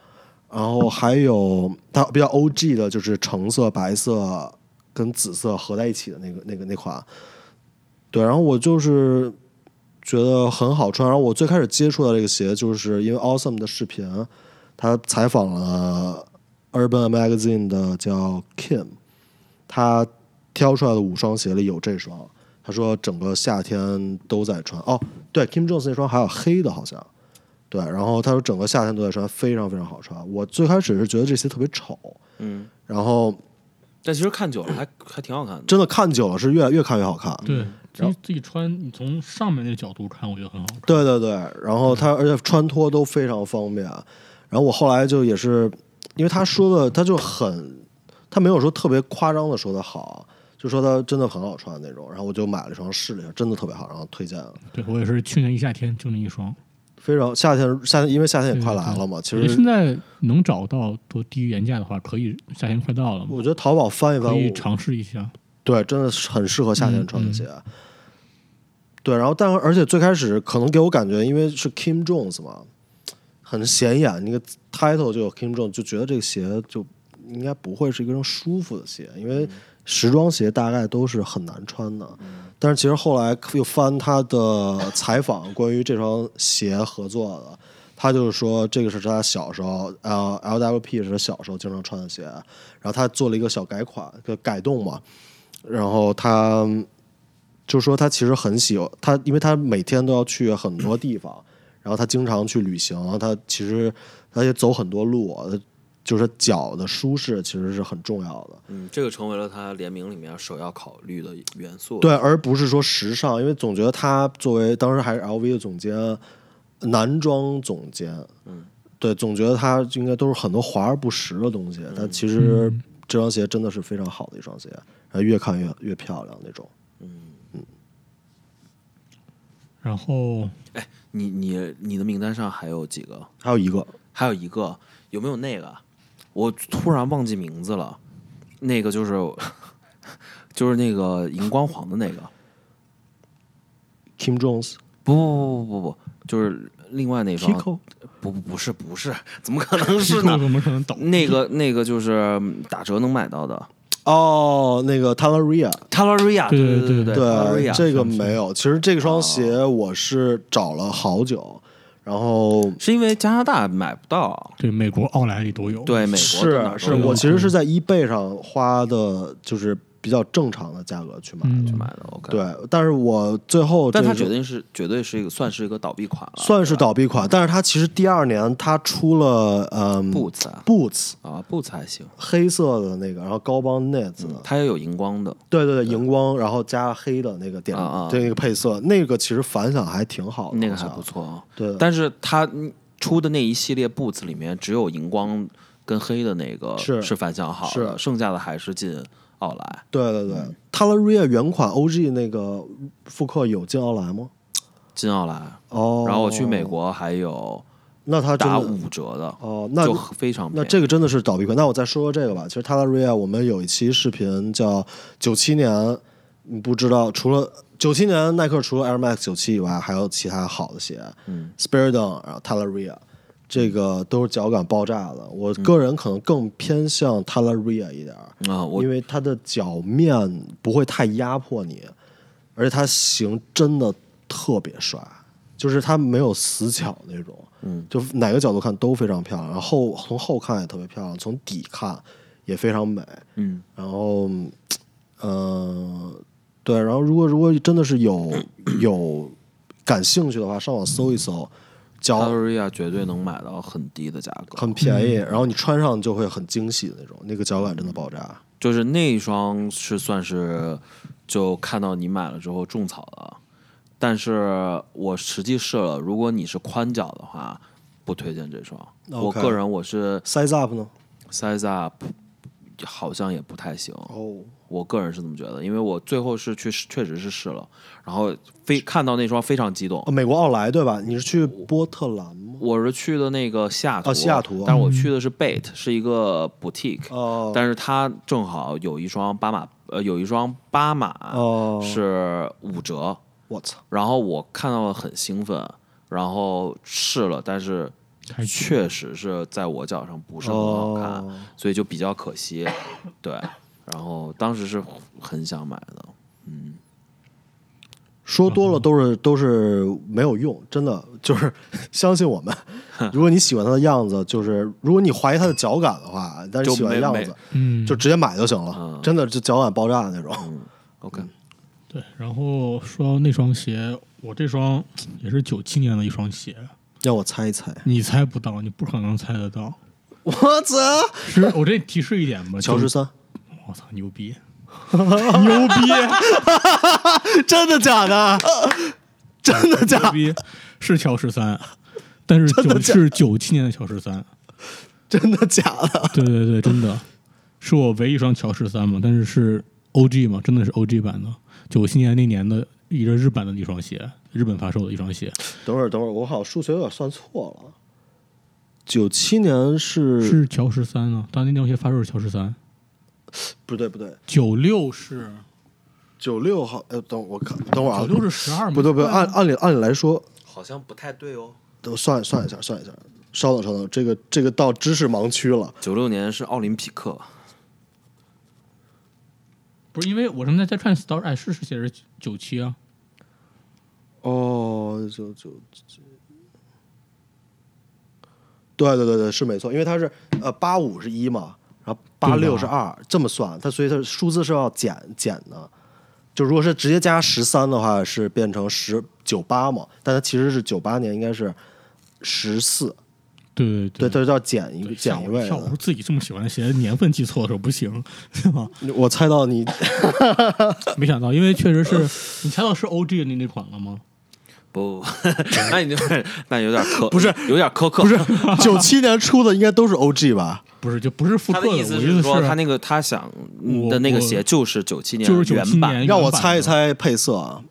然后还有它比较 OG 的，就是橙色、白色跟紫色合在一起的那个那个那款。对，然后我就是觉得很好穿。然后我最开始接触到这个鞋，就是因为 Awesome 的视频，他采访了 Urban Magazine 的叫 Kim，他挑出来的五双鞋里有这双。他说整个夏天都在穿。哦，对，Kim Jones 那双还有黑的，好像。对，然后他说整个夏天都在穿，非常非常好穿。我最开始是觉得这鞋特别丑，嗯，然后但其实看久了还还挺好看的。真的看久了是越越看越好看。对，自然后自己穿，你从上面那个角度看，我觉得很好看。对对对，然后它而且穿脱都非常方便。然后我后来就也是，因为他说的他就很，他没有说特别夸张的说的好，就说他真的很好穿那种。然后我就买了一双试了一下，真的特别好，然后推荐了。对我也是去年一夏天就那一双。非常夏天夏天，因为夏天也快来了嘛。其实现在能找到都低于原价的话，可以夏天快到了嘛，我觉得淘宝翻一翻，可以尝试一下。对，真的是很适合夏天穿的嗯鞋。对，然后但而且最开始可能给我感觉，因为是 Kim Jones 嘛，很显眼，那个 title 就有 Kim Jones，就觉得这个鞋就应该不会是一个舒服的鞋，因为时装鞋大概都是很难穿的。但是其实后来又翻他的采访，关于这双鞋合作的，他就是说这个是他小时候，呃，LWP 是他小时候经常穿的鞋，然后他做了一个小改款，个改动嘛，然后他就说他其实很喜欢他，因为他每天都要去很多地方，然后他经常去旅行，他其实他也走很多路，就是脚的舒适其实是很重要的。嗯，这个成为了他联名里面首要考虑的元素。对，而不是说时尚，因为总觉得他作为当时还是 LV 的总监，男装总监，嗯，对，总觉得他应该都是很多华而不实的东西。但其实嗯这双鞋真的是非常好的一双鞋，然后越看越越漂亮那种。嗯嗯然后哎你你你的名单上还有几个？还有一个还有一个有没有那个？我突然忘记名字了，那个就是就是那个荧光黄的那个，Kim Jones 不不不不不，就是另外那双，Kiko 不不不是不是，怎么可能是呢？怎么可能懂？那个那个就是嗯打折能买到的哦，那个 Talaria，Talaria，对对对对对这个没有。其实这双鞋我是找了好久，然后是因为加拿大买不到，对，美国奥莱里都有。对美国是是，我其实是在 eBay 上花的，就是比较正常的价格去买去买的，OK，，对，但是我最后但它这个绝对是绝对是一个算是一个倒闭款了，算是倒闭款，但是它其实第二年它出了嗯 Boots 啊。Boots 啊，Boots 还行，黑色的那个，然后高帮 Nets 的，它也有荧光的，对对对，荧光，然后加黑的那个点啊啊，对那个配色，那个其实反响还挺好的，那个还不错啊。对，但是它嗯出的那一系列 Boots 里面，只有荧光跟黑的那个是。是反响好剩下的还是进奥莱。对对对嗯，Talaria 原款 OG 那个复刻有进奥莱吗？进奥莱，哦，然后我去美，国还有那它打五折的，哦，那就非常那这个真的是倒闭款。那我再说说这个吧。其实 Talaria 我们有一期视频叫九七年，你不知道除了九七年耐克除了 Air Max 九七以外，还有其他好的鞋嗯，Spiridon，然后 Talaria，这个都是脚感爆炸的。我个人可能更偏向 Talaria 一点儿，啊，我因为它的脚面不会太压迫你，而且它型真的特别帅，就是它没有死角那种。嗯，就哪个角度看都非常漂亮，然后从后看也特别漂亮，从底看也非常美。嗯然后，呃，对，然后如果如果真的是有有感兴趣的话，上网搜一搜，脚 Talaria 绝对能买到很低的价格，很便宜，然后你穿上就会很惊喜的那种，那个脚感真的爆炸。就是那一双是算是就看到你买了之后种草了，但是我实际试了，如果你是宽脚的话，不推荐这双。我个人我是，size up 呢？size up 好像也不太行，哦，我个人是这么觉得，因为我最后是去试确实是试了，然后非看到那双非常激动。哦，。美国奥莱对吧？你是去波特兰吗？我是去的那个西雅图，哦西雅图。但是我去的是 Bait，是一个 boutique，、哦，但是它正好有一双巴马，呃，有一双巴马哦，是五折，我操，然后我看到了很兴奋，然后试了，但是太确实是在我脚上不是很好看，哦所以就比较可惜。对，然后当时是很想买的，嗯说多了都是都是没有用，真的就是 相信我们。如果你喜欢它的样子，就是如果你怀疑它的脚感的话，但是就喜欢样子，嗯，就直接买就行了。嗯真的，就脚感爆炸的那种。OK，对。然后说到那双鞋，我这双也是九七年的一双鞋，让我猜一猜，你猜不到，你不可能猜得到。我操，是我这提示一点吧，乔十三，我操，牛逼，牛逼，真的假的？真的假的？是乔十三，但是是九七年的乔十三，真的假的？对对对，真的。是我唯一一双乔十三嘛，但是是 OG 嘛，真的是 OG 版的，九七年那年的一个日版的那双鞋，日本发售的一双鞋，等会儿，等会儿，我好像数学有点算错了。九七年是是乔十三啊，当年那双鞋发售是乔十三，不对不对，九六是九六号。呃，等我看，等会儿啊九，六是十二，不对不对，按按理按理来说，好像不太对哦。等我算算一下，算一下。稍等稍等，这个这个到知识盲区了。九六年是奥林匹克，不是因为我正在在看 Star，哎，是是写着九七啊，哦，就就对对对对，是没错，因为它是呃八五是一嘛，然后八六是二，这么算，它所以它数字是要减减的。就如果是直接加十三的话，是变成十九八嘛，但它其实是九八年应该是十四，对对对，它是要减一个减一位我。自己这么喜欢的鞋，年份记错的时候不行，对吧？我猜到你没想到，因为确实是你猜到是 OG 那那款了吗？不，那你就那有点苛，不是有点苛刻，不是九七年出的，应该都是 OG 吧？不是，就不是复刻他的意思我意思说他那个他想的那个鞋就是九七年就是原版，让我猜一猜配色啊。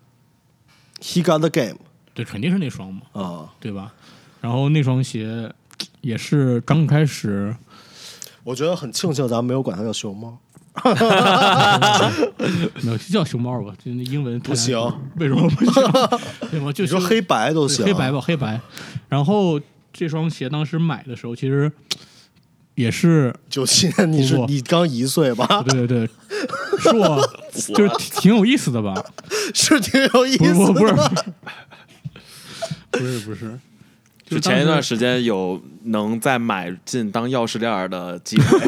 He got the game 对，肯定是那双嘛，啊，对吧？然后那双鞋也是刚开始，我觉得很庆幸咱们没有管它叫熊猫。没有就叫熊猫吧，就那英文不行，为什么不行？对吗？就说黑白都行，黑白吧，黑白。然后这双鞋当时买的时候，其实也是，九七年你是你刚一岁吧？对 对对，是我就是挺挺有意思的吧？是挺有意不是思不是。不是不是不是，就前一段时间有能再买进当钥匙链的机会。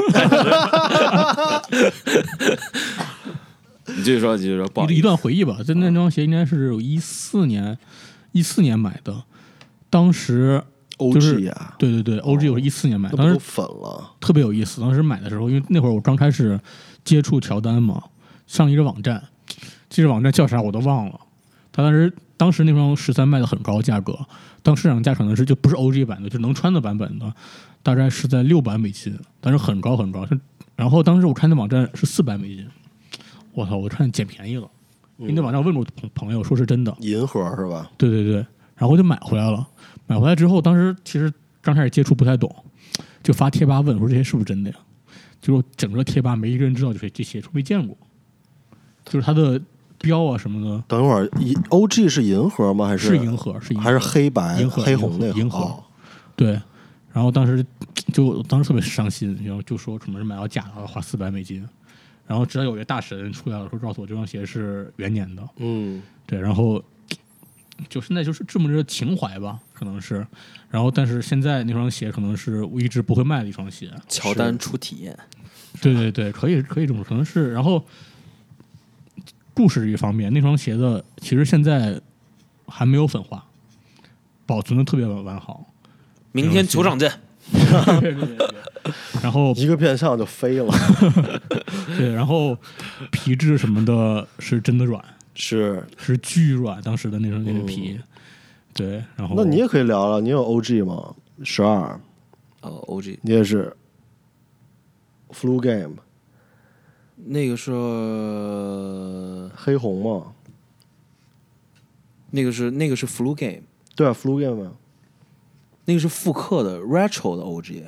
你继续说，继续说，不好一一意思，段回忆吧。就那双鞋应该是有一四年，一四年买的，当时 OG 啊，对对对，OG 我是一四年买的，当时粉了？特别有意思。当时买的时候，因为那会儿我刚开始接触乔丹嘛，上一个网站，这个网站叫啥我都忘了。他当时当时那双十三卖的很高价格，当市场价可能是就不是 OG 版的，就能穿的版本的，大概是在六百美金，但是很高很高。然后当时我看那网站是四百美金，我操，我看捡便宜了。因为那网站问过朋朋友，说是真的，银盒是吧？对对对，然后就买回来了。买回来之后，当时其实刚开始接触不太懂，就发贴吧问说这些是不是真的呀？结果整个贴吧没一个人知道，就是这些都没见过，就是它的标啊什么的。等一会儿，银 OG 是银河吗？还是是银河，是银盒。还是黑白银盒黑红那个银河哦。对。然后当时就当时特别伤心，然后就说什么是买到假的要花四百美金，然后直到有一个大神出来了，说告诉我这双鞋是元年的，嗯，对，然后就现在就是这么着情怀吧，可能是，然后但是现在那双鞋可能是我一直不会卖的一双鞋，乔丹初体验，对对对，可以可以这么说，可能是，然后故事一方面，那双鞋子其实现在还没有粉化，保存的特别完完好，明天球场见。对对对对，然后一个变相就飞了。对，然后皮质什么的是真的软，是，是巨软，当时的那双那个皮，对，然后那你也可以聊聊，你有 OG 吗？十二，呃，OG 你也是。Flu Game 那个是黑红嘛？那个是那个是 Flu Game，对啊，Flu Game 啊。那个是复刻的 Retro 的 OG，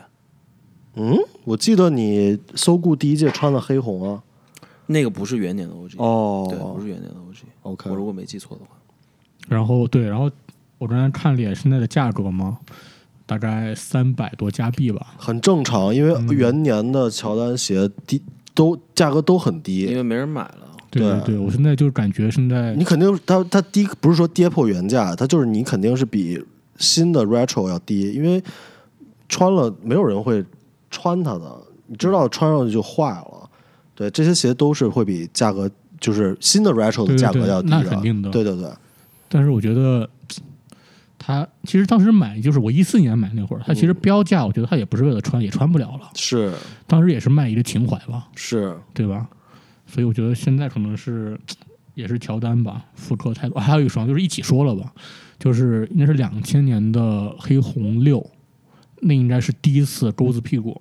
嗯，我记得你搜顾第一届穿的黑红啊。那个不是元年的 OG，哦，对，不是元年的 OG。OK，我如果没记错的话，然后对，然后我昨天看了眼现在的价格嘛，大概三百多加币吧。很正常，因为嗯元年的乔丹鞋低都价格都很低。因，为没人买了。对对。对对，我现在就是感觉现在你肯定它它低不是说跌破原价，它就是你肯定是比新的 retro 要低，因为穿了没有人会穿它的，你知道穿上去就坏了。对，这些鞋都是会比价格就是新的 retro 的价格要低的，那肯定的。对对对，但是我觉得，他其实当时买就是我一四年买那会儿，他其实标价我觉得他也不是为了穿，也穿不了了。是当时也是卖一个情怀吧，是，对吧？所以我觉得现在可能是 也是乔丹吧，复刻太多。还有一双就是一起说了吧，就是应该是两千年的黑红六，那应该是第一次钩子屁股。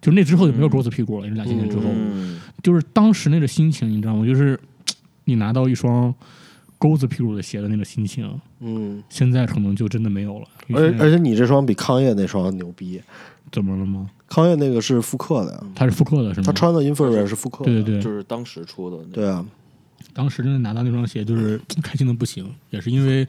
就那之后就没有钩子屁股了，因为两千年之后，嗯，就是当时那个心情，你知道吗？就是 你拿到一双钩子屁股的鞋的那个心情，嗯，现在可能就真的没有了。而而且你这双比康业那双牛逼，怎么了吗？康业那个是复刻的。呀，它是复刻的，是吗？他穿的 infrared 是复刻的，对对对，就是当时出的那个。对啊，当时真的拿到那双鞋，就是 开心的不行，也是因为，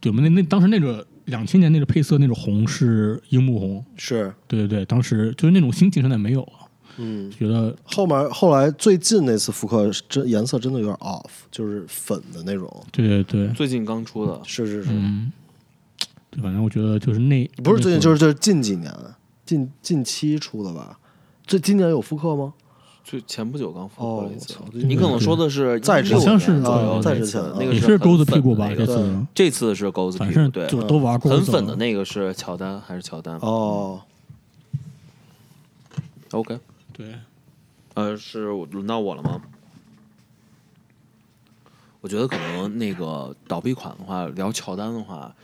对我们那那当时那个两千年那个配色那种红是樱木红，是，对对对，当时就是那种心情现在没有了，嗯。觉得后面后来最近那次复刻是真颜色真的有点 off，就是粉的那种。对对对，最近刚出的，是是是，嗯，对，反正我觉得就是那不是最近，就是就是近几年，近近期出的吧？这今年有复刻吗？就前不久刚复刻了一次哦。你可能说的是在之16好像是年左右啊再之前啊那个也是钩子屁股吧，这次这次是钩子屁股，对，就都玩过，很粉的那个是乔丹还是乔丹哦，？OK，对，呃，是我轮到我了吗？我觉得可能那个倒闭款的话，聊乔丹的话，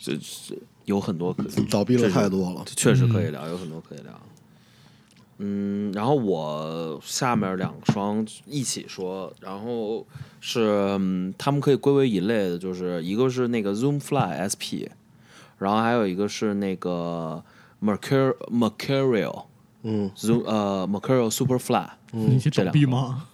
这这有很多可倒闭了太多了。确实可以聊，有很多可以聊。嗯，然后我下面两双一起说，然后是、嗯、他们可以归为一类的，就是一个是那个 Zoom Fly SP，然后还有一个是那个 Mercurial Mercurial 嗯，Zoom 呃 Mercurial Superfly 你去倒这两个。闭吗？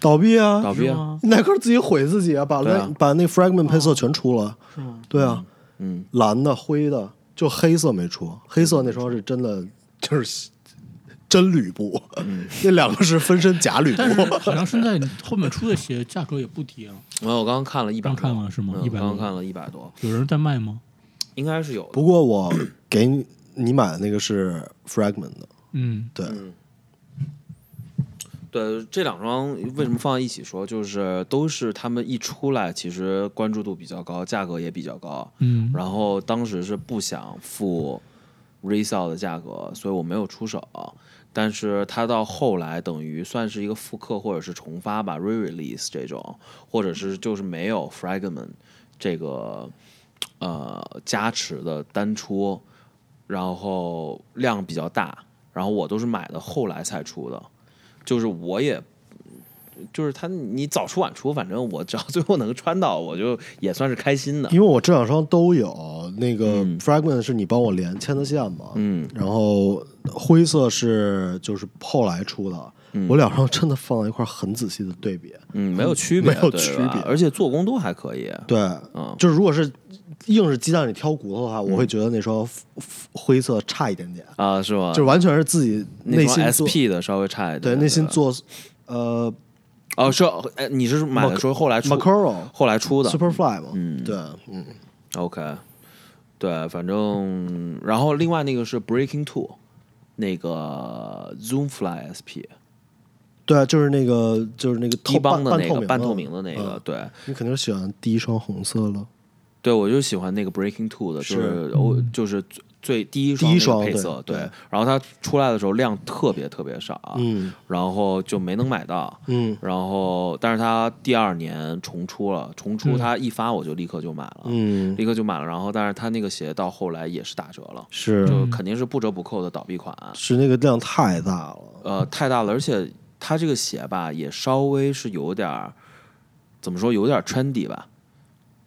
倒闭啊！倒闭啊，耐克自己毁自己啊，把那、啊。把那 fragment 配色全出了。是吗？对啊，嗯，蓝的、灰的，就黑色没出。黑色那双是真的就是真吕布，那两个是分身假吕布。但是好像现在后面出的鞋价格也不低啊，我刚刚看了一百，刚看了是吗？100嗯刚刚多看了一百多，有人在卖吗？应该是有的。不过我给你你买的那个是 fragment 的，嗯，对，对，这两双为什么放在一起说？就是都是他们一出来，其实关注度比较高，价格也比较高。嗯，然后当时是不想付 resale 的价格，所以我没有出手。但是它到后来等于算是一个复刻或者是重发吧，re-release 这种，或者是就是没有 fragment 这个呃加持的单出，然后量比较大，然后我都是买的后来才出的，就是我也。就是他，你早出晚出，反正我只要最后能穿到，我就也算是开心的。因为我这两双都有，那个嗯 fragment 是你帮我连牵的线嘛，嗯，然后灰色是就是后来出的，嗯我两双真的放在一块儿很仔细的对比，嗯，没有区别，没有对区别而且做工都还可以。对，嗯，就是如果是硬是鸡蛋里挑骨头的话，我会觉得那双灰色差一点点，啊，是吗？就完全是自己内心 SP 的稍微差一点，对内心做呃哦，是哎，你是买的时候后来出 Macaro 后来出的。Superfly 嘛，嗯。对，嗯，，OK，对，反正然后另外那个是 Breaking Two，那个 Zoom Fly SP 对，就是那个就是那个透一帮半的那个半透透明的那个，嗯。对。你肯定是喜欢第一双红色了，对，我就喜欢那个 Breaking Two 的，就是是我就是最第一第一双那个配色，对对然后它出来的时候量特别特别少，嗯然后就没能买到。嗯然后，但是它第二年重出了，重出嗯它一发我就立刻就买了，嗯，立刻就买了。然后，但是它那个鞋到后来也是打折了，是就肯定是不折不扣的倒闭款。是那个量太大了，呃，太大了，而且它这个鞋吧，也稍微是有点儿怎么说，有点儿 trendy 吧，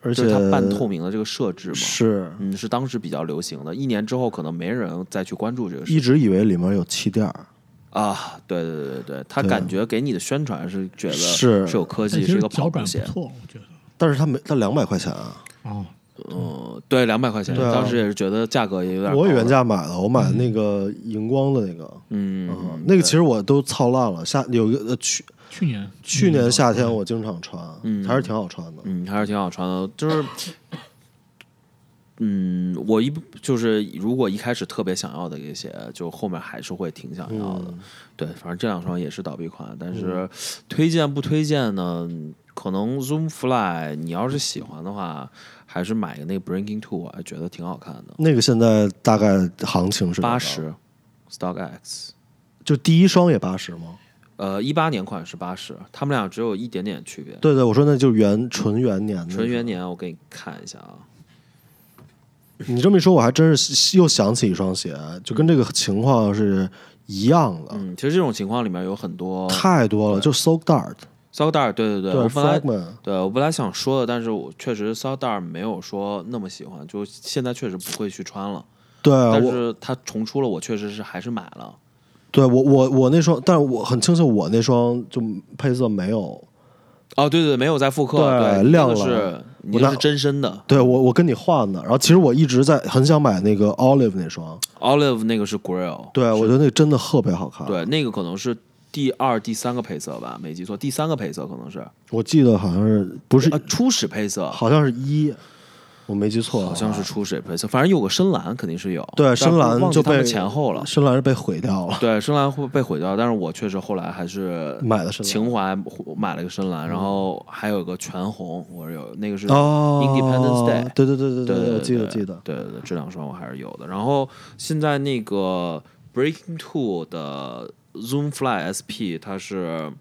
而且它半透明的这个设置嘛，是嗯，是当时比较流行的。一年之后，可能没人再去关注这个事一直以为里面有气垫儿，啊。对对对对，它对感觉给你的宣传是觉得是是有科技，是一个跑步鞋。不错，我觉得。但是它没，它两百块钱啊，哦，嗯，对，两百块钱，当时也是觉得价格也有点。我也原价买的，我买的那个荧光的那个，嗯，嗯，那个其实我都操烂了，下有一个呃去去年去年夏天我经常穿，嗯还是挺好穿的，嗯，还是挺好穿的，就是，嗯，我一就是如果一开始特别想要的一个鞋，就后面还是会挺想要的。嗯对，反正这两双也是倒闭款，但是推荐不推荐呢？可能 Zoom Fly，你要是喜欢的话，还是买个那个 Breaking Two，我还觉得挺好看的，那个现在大概行情是多少八，十，Stock X。就第一双也八十吗？呃，一八年款是八十，他们俩只有一点点区别。对对，我说那就是元纯元年的，纯元年，我给你看一下啊。你这么一说，我还真是又想起一双鞋，就跟这个情况是一样的，嗯，其实这种情况里面有很多太多了。就 Soak Dart，s o d a r 对对对，对我本来对我本来想说的，但是我确实 s o d a r 没有说那么喜欢，就现在确实不会去穿了。对啊但是它重出了，我确实是还是买了。对我我我那双，但是我很庆幸我那双就配色没有。哦，对对，对没有在复刻，对对，亮了是你那是真身的对我，我跟你换的。然后其实我一直在很想买那个 Olive 那双，，Olive 那个是 Grail，对我觉得那个真的特别好看。，对，那个可能是第二、第三个配色吧，没记错，第三个配色可能是我记得好像是不是啊，初始配色，好像是一，我没记错，好像是出水配色，反正有个深蓝肯定是有，对深蓝就被前后了。深蓝是被毁掉了，对，深蓝会被毁掉，但是我确实后来还是买了深蓝。情怀买了个深蓝，然后还有个全红，我是有那个是哦 Independence Day 对对对对对记得对记得，对对对，这两双我还是有的。然后现在那个 Breaking Two 的 Zoom Fly SP 它是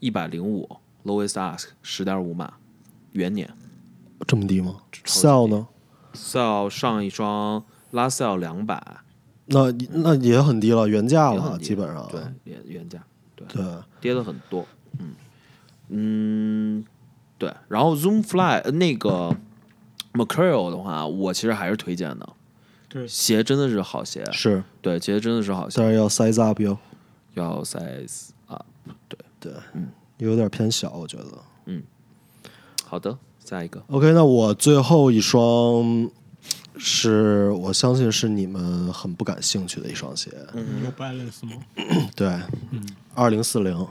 一百零五 lowest ask 十点五码元年这么低吗？Sell 呢？，sell 上一双 last sell 两百，那那也很低了，原价了，基本上。对原原价对。对。跌的很多，嗯。嗯对。然后 Zoom Fly 呃那个 Mercurial 的话，我其实还是推荐的，对。鞋真的是好鞋，是，对，鞋真的是好鞋。但是要 size up 哟，要 size up，。对。对，嗯，有点偏小，我觉得。嗯。好的，下一个 OK，那我最后一双是我相信是你们很不感兴趣的一双鞋，有 balance 吗？对，二零四零，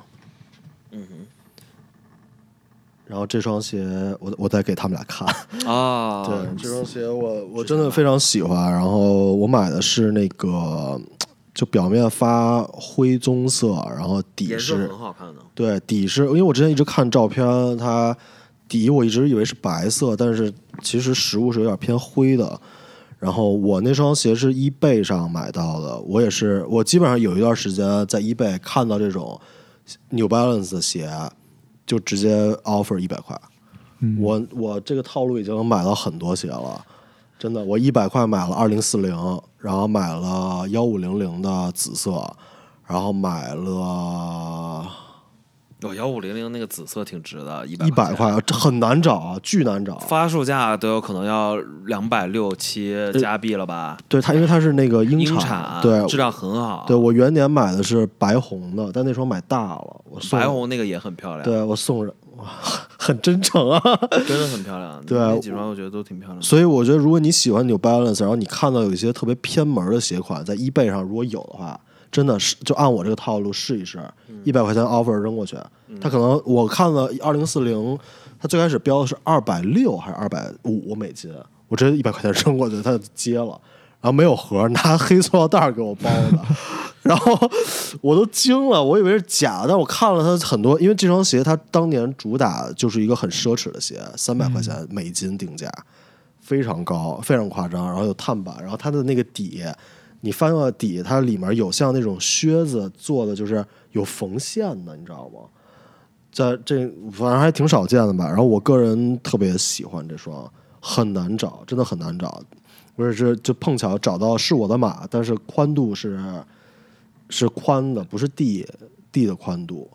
嗯然后这双鞋，我我再给他们俩看。啊，对，这双鞋我我真的非常喜欢。然后我买的是那个，就表面发灰棕色，然后底是很好看的，对底是，因为我之前一直看照片，它底我一直以为是白色，但是其实实物是有点偏灰的。然后我那双鞋是 eBay 上买到的，我也是，我基本上有一段时间在 eBay 看到这种 New Balance 的鞋，就直接 offer 一百块。我我这个套路已经买了很多鞋了，真的，我一百块买了二零四零，然后买了幺五零零的紫色，然后买了哦，幺五零零那个紫色挺值的，一百一百块，这很难找啊，巨难找。发售价都有可能要两百六七加币了吧？对它，因为它是那个英英产，对质量很好，对，我元年买的是白红的，但那双买大了，我送白，红那个也很漂亮，对我送人，哇，很真诚啊。真的很漂亮，对那几双我觉得都挺漂亮。所以我觉得，如果你喜欢 New Balance，然后你看到有一些特别偏门的鞋款在 eBay 上如果有的话，真的是就按我这个套路试一试，一百块钱 offer 扔过去，他可能我看了二零四零，他最开始标的是二百六还是二百五美金，我直接一百块钱 扔过去，他就接了。然后没有盒，拿黑塑料袋给我包的，然后我都惊了，我以为是假的，但我看了他很多，因为这双鞋它当年主打就是一个很奢侈的鞋，三百块钱美金定价，非常高，非常夸张，然后有碳板，然后它的那个底，你翻到底，它里面有像那种靴子做的，就是有缝线的，你知道吗？在这反正还挺少见的吧。然后我个人特别喜欢这双，很难找，真的很难找。我也是，就碰巧找到是我的码，但是宽度是是宽的，不是 D D 的宽度。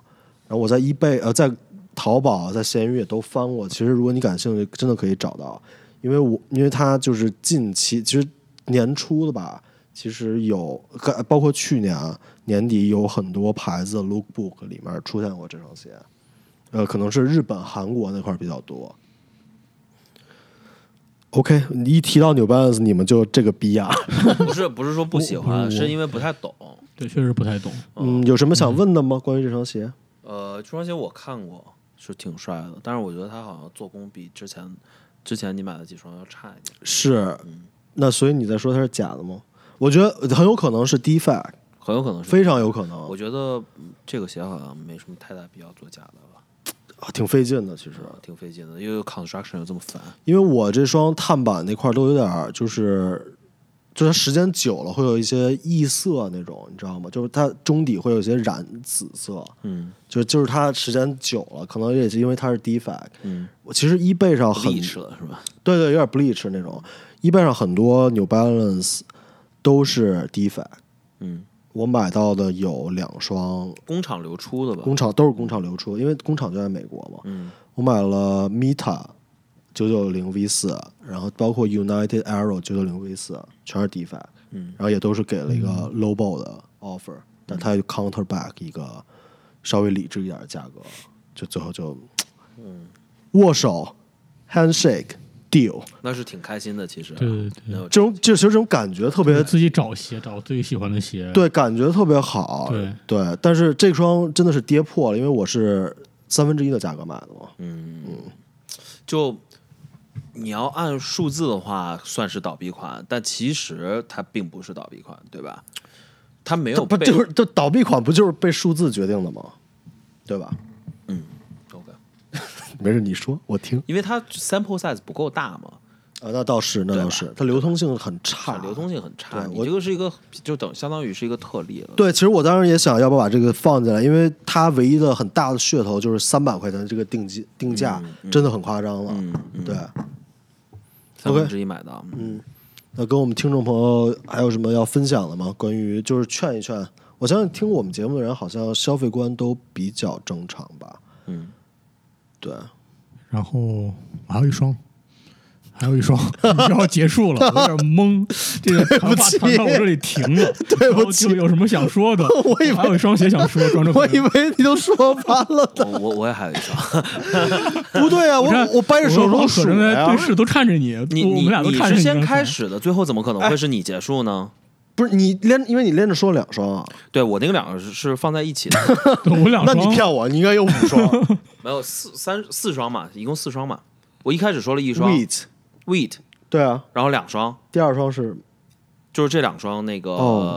然后我在一贝呃，在淘宝、在闲鱼也都翻过。其实如果你感兴趣，真的可以找到，因为我因为它就是近期，其实年初的吧，其实有包括去年年底有很多牌子的 lookbook 里面出现过这双鞋。呃，可能是日本、韩国那块儿比较多。OK，你一提到 New Balance，你们就这个逼样。不是不是说不喜欢，是因为不太懂。对，确实不太懂。嗯，有什么想问的吗？关于这双鞋？呃，这双鞋我看过，是挺帅的，但是我觉得它好像做工比之前之前你买的几双要差一点。是，那所以你在说它是假的吗？我觉得很有可能是 defect，很有可能是，非常有可能。我觉得这个鞋好像没什么太大必要做假的吧。啊，挺费劲的，其实挺费劲的，因为 construction 又这么烦。因为我这双碳板那块都有点，就是，就它时间久了会有一些异色那种，你知道吗？就是它中底会有一些染紫色，嗯，就就是它时间久了，可能也是因为它是 defect，嗯，其实衣背上很 bleach 了是吧？对对，有点 bleach 那种，衣背上很多 New Balance 都是 defect，嗯。我买到的有两双工厂流出的吧，工厂都是工厂流出，因为工厂就在美国嘛。嗯，我买了 Meta 九九零 V 四，然后包括 United Arrow 九九零 V 四，全是 defect，嗯，然后也都是给了一个 low ball 的 offer，但它 counter back 一个稍微理智一点的价格，就最后就，嗯，握手 handshake。Deal 那是挺开心的，其实对对对，这种就其实这种感觉特别自己找鞋，找自己喜欢的鞋，对，感觉特别好，对对。但是这双真的是跌破了，因为我是三分之一的价格买的嘛，嗯嗯。就你要按数字的话，算是倒闭款，但其实它并不是倒闭款，对吧？它没有不就是这倒闭款不就是被数字决定的吗？对吧？没事，你说我听。因为它 sample size 不够大嘛。啊，那倒是，那倒是，它流通性很差，流通性很差。我这个是一个，就等相当于是一个特例了。对，其实我当时也想要不要把这个放进来，因为它唯一的很大的噱头就是三百块钱的这个定金定价，真的很夸张了。嗯，对。三分之一买的。嗯，那跟我们听众朋友还有什么要分享的吗？关于就是劝一劝，我相信听我们节目的人好像消费观都比较正常吧。嗯。对，然后还有一双，还有一双 要结束了，有点懵。这个谈话谈到我这里停了，对不起。有什么想说的？我以为还有一双鞋想说，我以为你都说完了的。我我也还有一双，不对啊！我我掰着手中数呀，对视都看着你，你你你是先开始的，最后怎么可能会是你结束呢？不是你连，因为你连着说两双啊。对我那个两个是是放在一起的，我两双。那你骗我，你应该有五双。没有四三四双嘛，一共四双嘛。我一开始说了一双，wheat，wheat，对啊，然后两双，第二双是就是这两双那个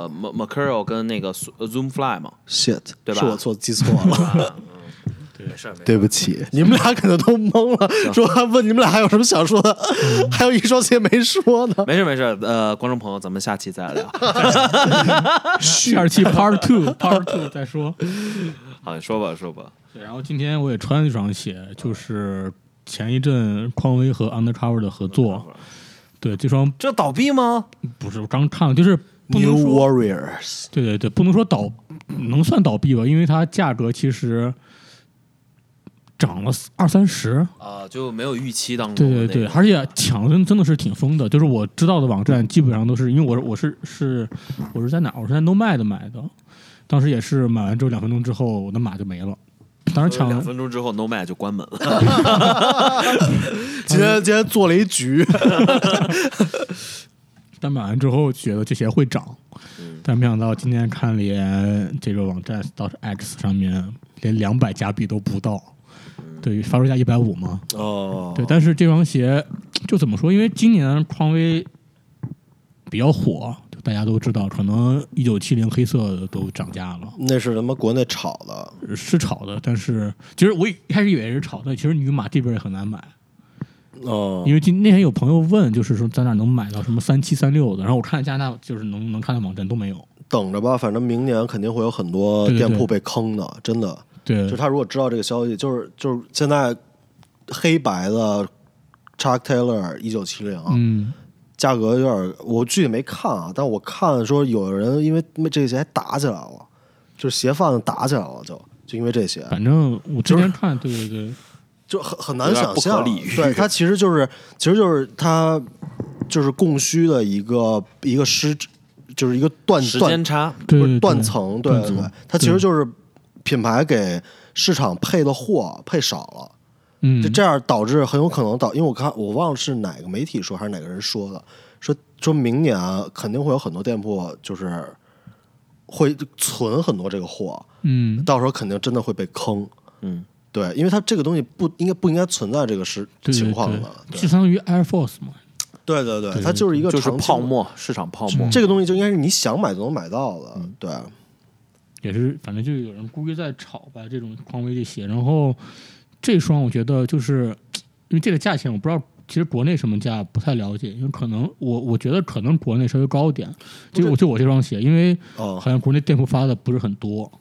m m c u r l 跟那个 Zoom Fly 嘛，shit，对吧？是我错记错了。没事，对不起，你们俩可能都懵了，说问你们俩还有什么想说的，还有一双鞋没说呢。没事没事，呃，观众朋友，咱们下期再聊。下期 Part Two，Part Two 再说。好，你说吧说吧。对，然后今天我也穿了一双鞋，就是前一阵匡威和 Undercover 的合作。对，这双这倒闭吗？不是，我刚看了，就是 New Warriors。对对对，不能说倒，能算倒闭吧，因为它价格其实。涨了二三十啊，就没有预期当中。对对对，而且抢真真的是挺疯的。就是我知道的网站基本上都是，因为我我是是我是在哪？我是在 Nomad 买的，当时也是买完之后两分钟之后我的码就没了。当时抢两分钟之后 Nomad 就关门了。今天今天做了一局，但买完之后觉得这些会涨，但没想到今天看连这个网站到 X 上面连两百加币都不到。对，发售价一百五嘛。哦，对，但是这双鞋就怎么说？因为今年匡威比较火，就大家都知道，可能一九七零黑色都涨价了。那是他妈国内炒的，是炒的。但是其实我一开始以为是炒的，其实女码这边也很难买。哦因为今那天有朋友问，就是说在哪能买到什么三七三六的，然后我看加拿大就是能能看到网站都没有。等着吧，反正明年肯定会有很多店铺被坑的，真的。对。就是他如果知道这个消息，就是就是现在黑白的 Chuck Taylor 一九七零，嗯，价格有点，我具体没看啊，但我看说有人因为这些还打起来了，就是鞋贩子打起来了就，就因为这些，反正我之前看，对对对，就很很难想象可理。喻。对，它其实就是其实就是它就是供需的一个一个失，就是一个断时断间差，断层，对断层对。对，它其实就是品牌给市场配的货配少了。嗯，就这样导致很有可能导，因为我看我忘了是哪个媒体说还是哪个人说的，说说明年啊肯定会有很多店铺就是会存很多这个货，嗯，到时候肯定真的会被坑。嗯，对，因为它这个东西不应该不应该存在这个时对对对情况的，就相当于 Air Force 嘛。对对对，它就是一个就是泡，沫，市场泡沫。这个东西就应该是你想买就能买到的，嗯对。也是，反正就有人故意在炒吧，这种匡威这鞋。然后这双我觉得就是因为这个价钱，我不知道其实国内什么价不太了解，因为可能我我觉得可能国内稍微高点。就我就我这双鞋，因为哦好，像国内店铺发的不是很多。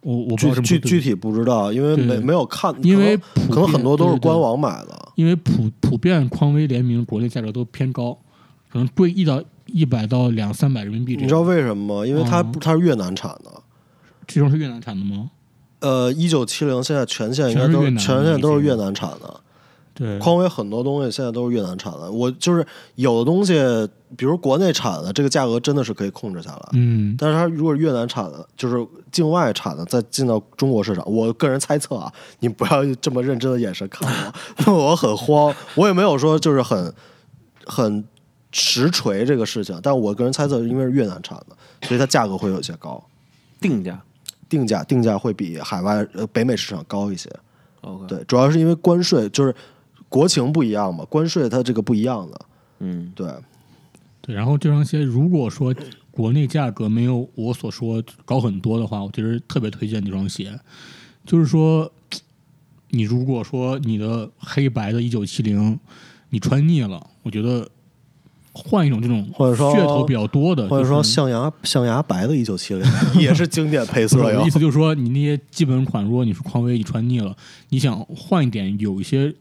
我我具具具体不知道，因为没没有看，因为可能普可能很多都是官网买的。因为普普遍匡威联名国内价格都偏高，可能贵一到一百到两三百人民币。你知道为什么吗？因为它它是越南产的。这种是越南产的吗？呃，一九七零现在全线应该都全全线都是越南产的。对，匡威很多东西现在都是越南产的。我就是有的东西，比如国内产的，这个价格真的是可以控制下来。嗯，但是它如果是越南产的，就是境外产的，再进到中国市场，我个人猜测啊，你不要这么认真的眼神看我，我很慌，我也没有说就是很很实锤这个事情，但我个人猜测，因为是越南产的，所以它价格会有些高，定价定价定价会比海外呃北美市场高一些。，OK，，对，主要是因为关税，就是国情不一样嘛，关税它这个不一样的。嗯，对，对，然后这双鞋如果说国内价格没有我所说高很多的话，我其实特别推荐这双鞋。就是说，你如果说你的黑白的一九七零你穿腻了，我觉得换一种这种或者说噱头比较多的，或者说象牙象牙白的一九七零 也是经典配色哟我的意。思就是说，你那些基本款，如果你是匡威，你穿腻了，你想换一点，有一些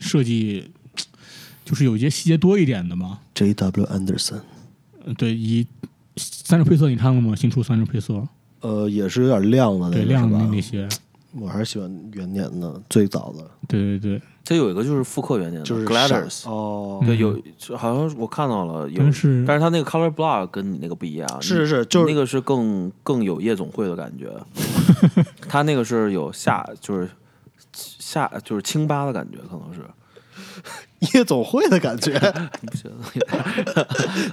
设计，就是有一些细节多一点的嘛。J W Anderson，呃对，以三十配色你看过吗？新出三十配色，呃，也是有点亮的对，亮的那那些，我还是喜欢元年的最早的，对对对，这有一个就是复刻元年的，就是 Gliders，哦，嗯。对，有好像我看到了有但，是但是它那个 Color Block 跟你那个不一样，是是是就是你那个是更更有夜总会的感觉，它那个是有下就是下就是清吧的感觉，可能是。夜总会的感觉？你不觉得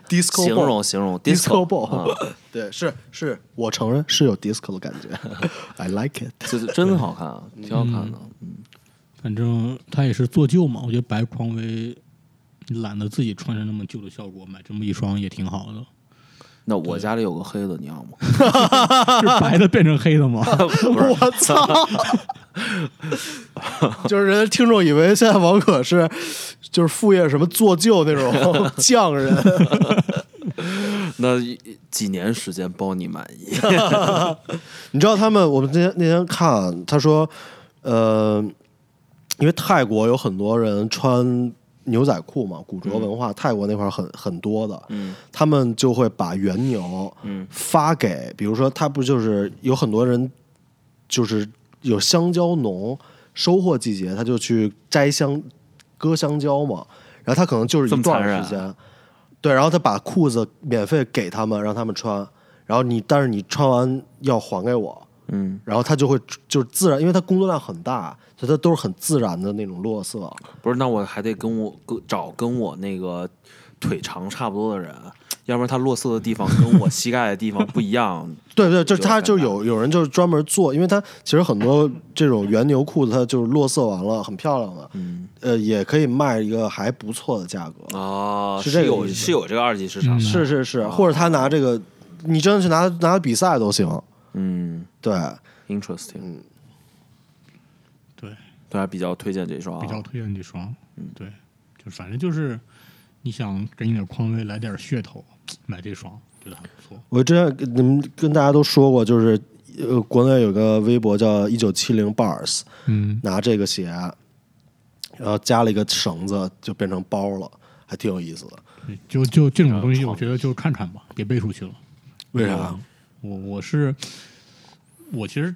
，disco 形容形容 disco ball，啊 对，是是，我承认是有 disco 的感觉，I like it。这这真好看，啊，挺好看的。反正他也是做旧嘛。我觉得白匡威懒得自己穿着那么旧的效果，买这么一双也挺好的。那我家里有个黑的，你要吗？是白的变成黑的吗？我操！就是人家听众以为现在王可是就是副业什么做旧那种匠人，那几年时间包你满意。你知道他们？我们那天那天看，他说，呃，因为泰国有很多人穿牛仔裤嘛，古着文化，泰国那块儿很很多的，嗯。他们就会把原牛嗯。发给，比如说他不就是有很多人就是有香蕉农收获季节，他就去摘香割香蕉嘛，然后他可能就是一这么残段忍时间，对，然后他把裤子免费给他们，让他们穿，然后你但是你穿完要还给我，嗯，然后他就会就是自然，因为他工作量很大，所以他都是很自然的那种落色。不是，那我还得跟我跟找跟我那个腿长差不多的人，要不然他落色的地方跟我膝盖的地方不一样。对对，就他就有有人就是专门做，因为他其实很多这种原牛裤子，它就是落色完了很漂亮的，嗯呃，也可以卖一个还不错的价格。啊，是这个意思是有这个二级市场的。是是是，或者他拿这个，你真的是拿拿比赛都行。嗯对，，interesting。对，对，还比较推荐这双啊，比较推荐这双。嗯，对，就反正就是你想给你点匡威来点噱头，买这双觉得还不错。我之前跟你们跟大家都说过，就是呃，国内有个微博叫一九七零 bars，嗯，拿这个鞋，然后加了一个绳子，就变成包了，还挺有意思的。就就这种东西，嗯我觉得就看看吧，别背出去了。为啥？我我是我其实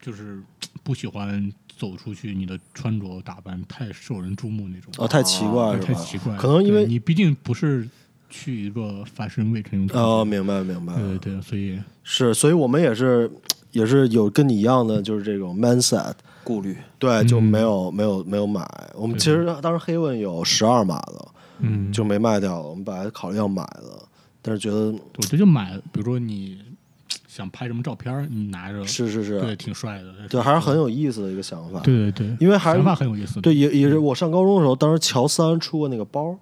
就是不喜欢走出去，你的穿着打扮太受人注目那种，哦，太奇怪对是吧？太奇怪了。可能因为你毕竟不是去一个 fashion week 那种哦，明白明白，对对对，所以是，所以我们也是也是有跟你一样的，就是这种 mindset，顾虑。对，就嗯没有、没有没有买。我们其实当时黑问有十二码的，嗯，就没卖掉了。我们本来考虑要买的，但是觉得我觉得就买，比如说你想拍什么照片，你拿着，是是是，对，挺帅的，对，还是很有意思的一个想法。对对对，因为还是想法很有意思，对，也也是我上高中的时候，当时乔三出过那个包，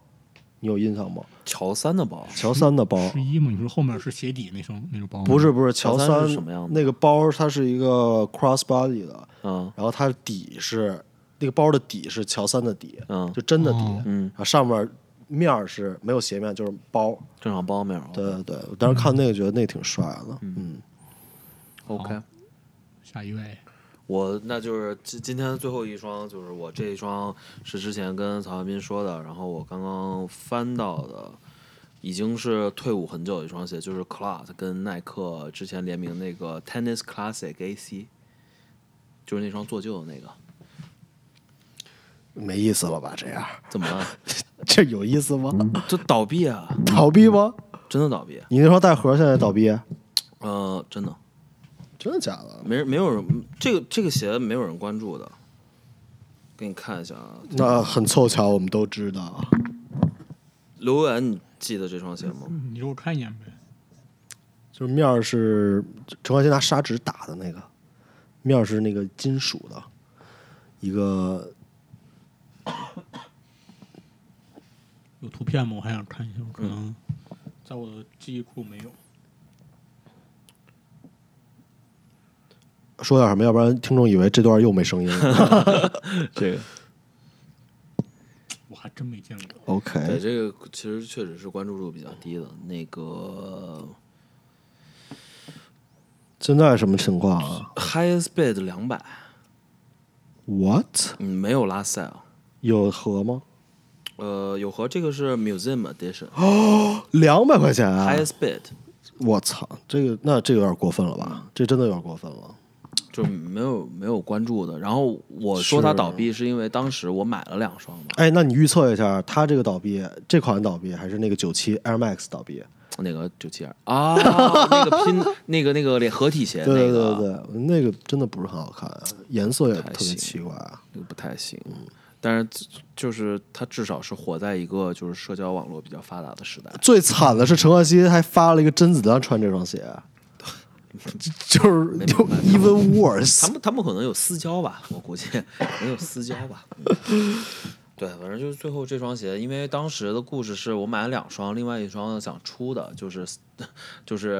你有印象吗？乔三的包，乔三的包十一嘛，你说后面是鞋底那双那种包吗？不是不是乔乔三什么样的那个包，它是一个 cross body 的，嗯然后它底是那个包的底是乔三的底，嗯就真的底，哦嗯，然后上面面儿是没有斜面，就是包。正常包面儿。对对对，我当时看那个觉得那挺帅的，嗯，，OK，下一位，我那就是今今天最后一双，就是我这一双是之前跟曹彦斌说的，然后我刚刚翻到的，已经是退伍很久的一双鞋，就是 Cloud 跟耐克之前联名那个 Tennis Classic AC，就是那双做旧的那个，没意思了吧？这样，怎么了？这有意思吗？这倒闭啊，倒闭吗？真的倒闭？你那双带盒现在倒闭？呃，真的，真的假的？没人没有人，这个这个鞋没有人关注的，给你看一下啊。那很凑巧，我们都知道。刘文，你记得这双鞋吗？你给我看一眼呗。就是面儿是陈冠希拿砂纸打的那个，面儿是那个金属的，一个有图片吗？我还想看一下，我可能在我的记忆库没有。说点什么，要不然听众以为这段又没声音了。这个。我还真没见过。OK，这个其实确实是关注度比较低的。那个现在什么情况啊 highest bid 两百，？What？嗯，没有拉塞啊。有和吗？呃，有和这个是 museum edition 哦两百块钱啊！highest bid，我操，这个那这个有点过分了吧？这真的有点过分了。就没有没有关注的。然后我说它倒闭是因为当时我买了两双嘛，哎，那你预测一下，它这个倒闭，这款倒闭还是那个九七 Air Max 倒闭？那个九七二啊，那个拼那个那个连合体鞋 对对对对，那个真的不是很好看，颜色也特别奇怪。啊那个不太行。但是就是他至少是活在一个就是社交网络比较发达的时代。最惨的是陈冠希还发了一个甄子丹穿这双鞋，就是就 even worse。他们他们可能有私交吧，我估计可能有私交吧。嗯对，反正就是最后这双鞋，因为当时的故事是我买了两双，另外一双想出的，就是就是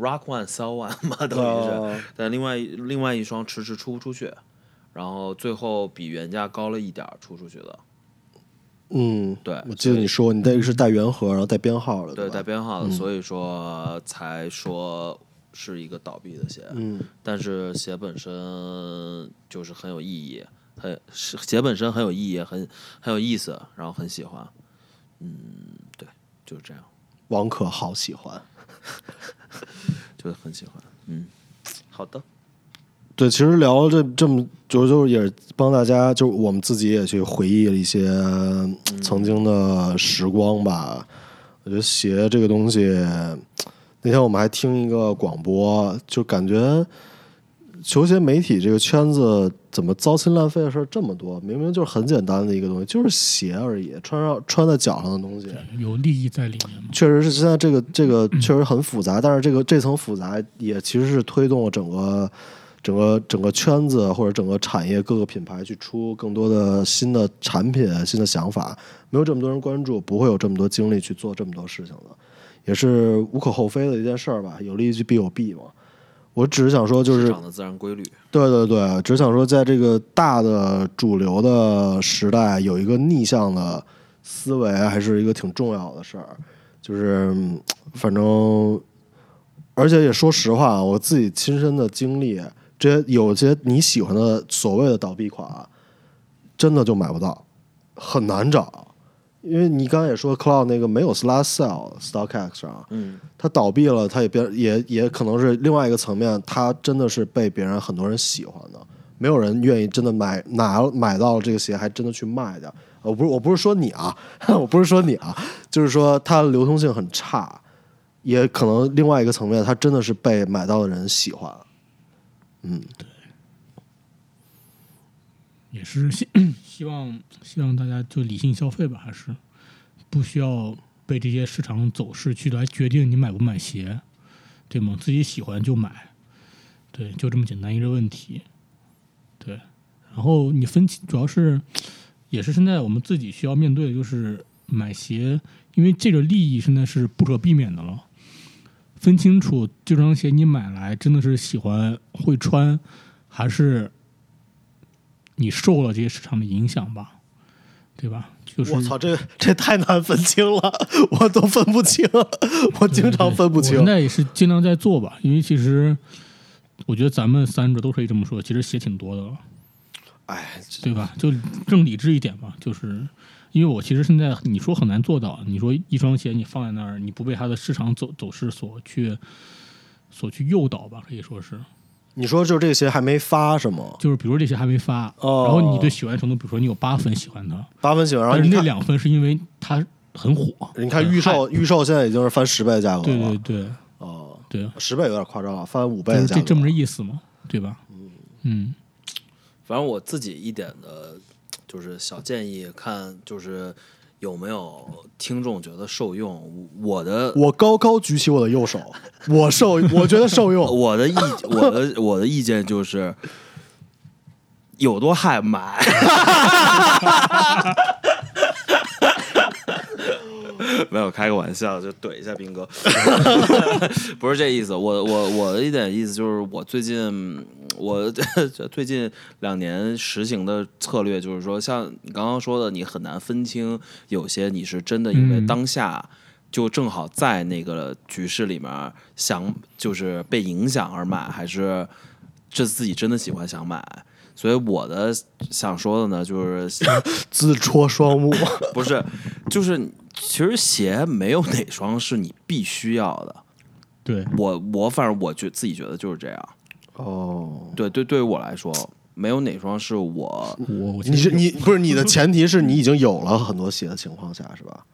Rock One Sell One 嘛，等于是，哦但另外另外一双迟迟出不出去，然后最后比原价高了一点儿出出去的，嗯，对我记得你说你那个是带原盒，然后带编号的，对，带编号的，所以说才说是一个倒闭的鞋。嗯，但是鞋本身就是很有意义，很是鞋本身很有意义，很很有意思，然后很喜欢。嗯，对，就是这样，王可好喜欢。就是很喜欢。嗯，好的，对，其实聊这这么就就也帮大家，就我们自己也去回忆了一些曾经的时光吧。我觉得鞋这个东西，那天我们还听一个广播，就感觉球鞋媒体这个圈子怎么糟心烂肺的事儿这么多？明明就是很简单的一个东西，就是鞋而已，穿上穿在脚上的东西。有利益在里面吗？确实是现在这个这个 确实很复杂，但是这个这层复杂也其实是推动了整个整个整个圈子或者整个产业各个品牌去出更多的新的产品、新的想法。没有这么多人关注，不会有这么多精力去做这么多事情的，也是无可厚非的一件事儿吧。有利益就必有弊嘛。我只是想说，就是市场的自然规律。对对对，只想说，在这个大的主流的时代，有一个逆向的思维，还是一个挺重要的事儿。就是嗯反正，而且也说实话，啊我自己亲身的经历，这些有些你喜欢的所谓的倒闭款，真的就买不到，很难找。因为你刚才也说，Cloud 那个没有 Slash Sell StockX 上，嗯，它倒闭了，它也变也也可能是另外一个层面，它真的是被别人很多人喜欢的，没有人愿意真的买拿买到了这个鞋还真的去卖掉。呃我不是我不是说你啊，我不是说你啊，就是说它的流通性很差，也可能另外一个层面，它真的是被买到的人喜欢。嗯，对也是希希望希望大家就理性消费吧，还是不需要被这些市场走势去来决定你买不买鞋，对吗？自己喜欢就买，对，就这么简单一个问题。对，然后你分清，主要是也是现在我们自己需要面对的，就是买鞋，因为这个利益现在是不可避免的了。分清楚这双鞋你买来真的是喜欢会穿，还是你受了这些市场的影响吧，对吧？就是我操，这这太难分清了，我都分不清，我经常分不清我现。在也是尽量在做吧，因为其实我觉得咱们三个都可以这么说，其实鞋挺多的了，哎，对吧？就更理智一点吧，就是因为我其实现在你说很难做到，你说一双鞋你放在那儿，你不被它的市场走走势所去所去诱导吧，可以说是，你说就这个鞋还没发是吗？就是比如这些还没发，哦然后你对喜欢程度，比如说你有八分喜欢它，八分喜欢，然后但是你，那两分是因为它很火，你看预售，预售现在已经是翻十倍的价格了。对对对哦，对，十倍有点夸张了，翻五倍的价格。这这么个意思嘛，对吧？嗯反正我自己一点的，就是小建议，看就是有没有听众觉得受用。我的我高高举起我的右手，我受，我觉得受用。我的意我的我的意见就是，有多害买。没有开个玩笑，就怼一下斌哥，不是这意思。我我我的一点意思就是，我最近我最近两年实行的策略就是说，像你刚刚说的，你很难分清有些你是真的因为嗯当下就正好在那个局势里面想就是被影响而买，还是这自己真的喜欢想买。所以我的想说的呢，就是 自戳双目。不是，就是其实鞋没有哪双是你必须要的。对，我我反正我觉自己觉得就是这样。哦，对对，对于我来说，没有哪双是我我我你是你不是你的前提是你已经有了很多鞋的情况下是吧？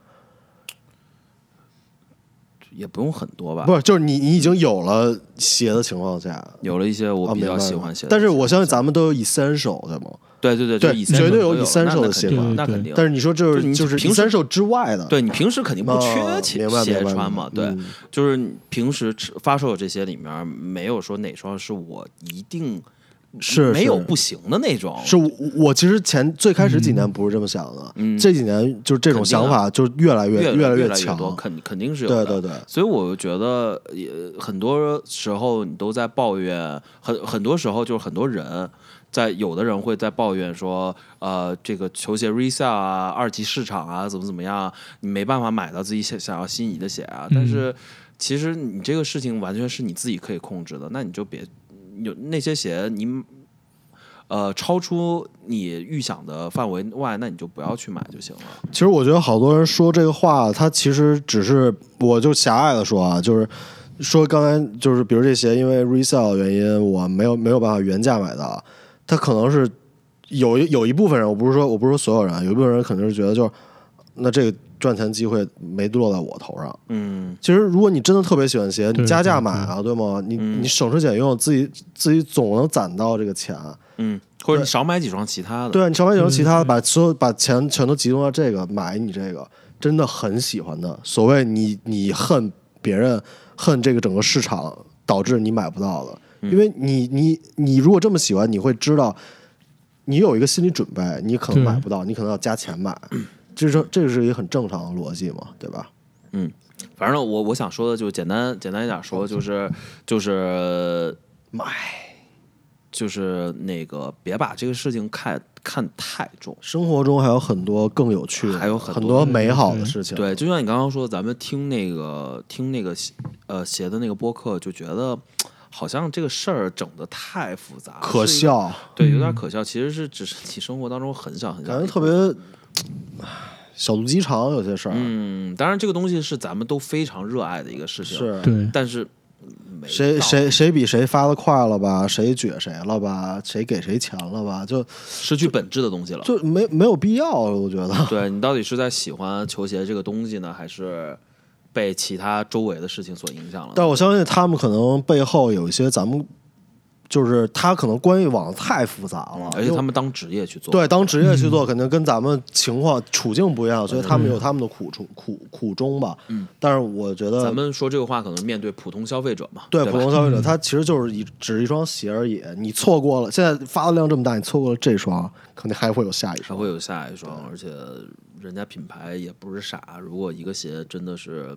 也不用很多吧，不是，就是你你已经有了鞋的情况下，有了一些我比较喜欢鞋的，但是我相信咱们都有 essential 对吗？对对对，绝对有以三手的鞋嘛那肯定。但是你说就就是就是平时 essential 之外的，对你平时肯定不哦缺鞋鞋穿嘛，对，嗯。就是平时发售这些里面，没有说哪双是我一定是是。没有不行的那种，是我我其实前最开始几年不是这么想的，嗯。这几年就是这种想法就越来越越来越强，多，肯肯定是有的。对对对，所以我觉得也很多时候你都在抱怨，很很多时候就是很多人在有的人会在抱怨说，呃，这个球鞋 resale 啊，二级市场啊，怎么怎么样，你没办法买到自己想想要心仪的鞋啊。但是其实你这个事情完全是你自己可以控制的，那你就别有那些鞋你。呃，超出你预想的范围外，那你就不要去买就行了。其实我觉得好多人说这个话，他其实只是，我就狭隘的说啊，就是说刚才就是比如这鞋因为 resale 原因我没有没有办法原价买到，他可能是有一有一部分人，我不是说我不是说所有人，有一部分人肯定是觉得就是那这个赚钱机会没落在我头上。嗯，其实如果你真的特别喜欢鞋，你加价买啊，对吗？你嗯你省吃俭用，自己自己总能攒到这个钱。嗯，或者你少买几双其他的。对啊，你少买几双其他的，对把所有把钱全都集中到这个，买你这个真的很喜欢的。所谓你你恨别人，恨这个整个市场，导致你买不到的。因为你你你如果这么喜欢，你会知道，你有一个心理准备，你可能买不到，你可能要加钱买。这是这是一个很正常的逻辑嘛，对吧？嗯反正我我想说的就简单简单一点说，就是就是买就是那个别把这个事情看看太重。生活中还有很多更有趣的，还有很很多美好的事情。对，就像你刚刚说，咱们听那个听那个呃写的那个播客，就觉得好像这个事儿整的太复杂，可笑，对，有点可笑。其实是只是你生活当中很小很小感觉特别小肚鸡肠，有些事儿、嗯，当然这个东西是咱们都非常热爱的一个事情，，是。对，但是谁谁谁比谁发的快了吧？谁撅谁了吧？谁给谁钱了吧？就失去本质的东西了。就没没有必要，我觉得。对你到底是在喜欢球鞋这个东西呢，还是被其他周围的事情所影响了？但我相信他们可能背后有一些咱们，就是他可能关系网太复杂了，而且他们当职业去做，对当职业去做，肯定跟咱们情况处境不一样，所以他们有他们的苦处苦苦衷吧。嗯，但是我觉得咱们说这个话，可能面对普通消费者嘛，对吧普通消费者，他其实就是一只是一双鞋而已。你错过了，现在发的量这么大，你错过了这双，肯定还会有下一双。还会有下一双，而且人家品牌也不是傻，如果一个鞋真的是。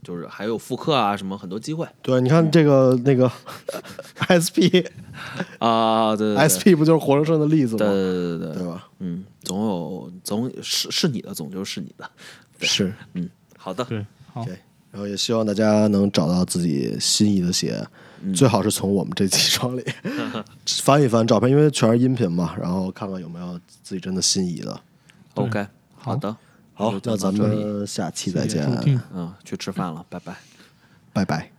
就是还有复刻啊，什么很多机会对，你看这个那个 SP 啊，对对对 SP 不就是活生生的例子吗？对对对对，对吧？嗯，总有总是是你的，总就是你的。是。嗯，好的，对，好然后也希望大家能找到自己心仪的鞋，最好是从我们这几双里 翻一翻照片，因为全是音频嘛，然后看看有没有自己真的心仪的。OK，好的，好，那咱们下期再见，嗯，去吃饭了，拜拜。拜拜。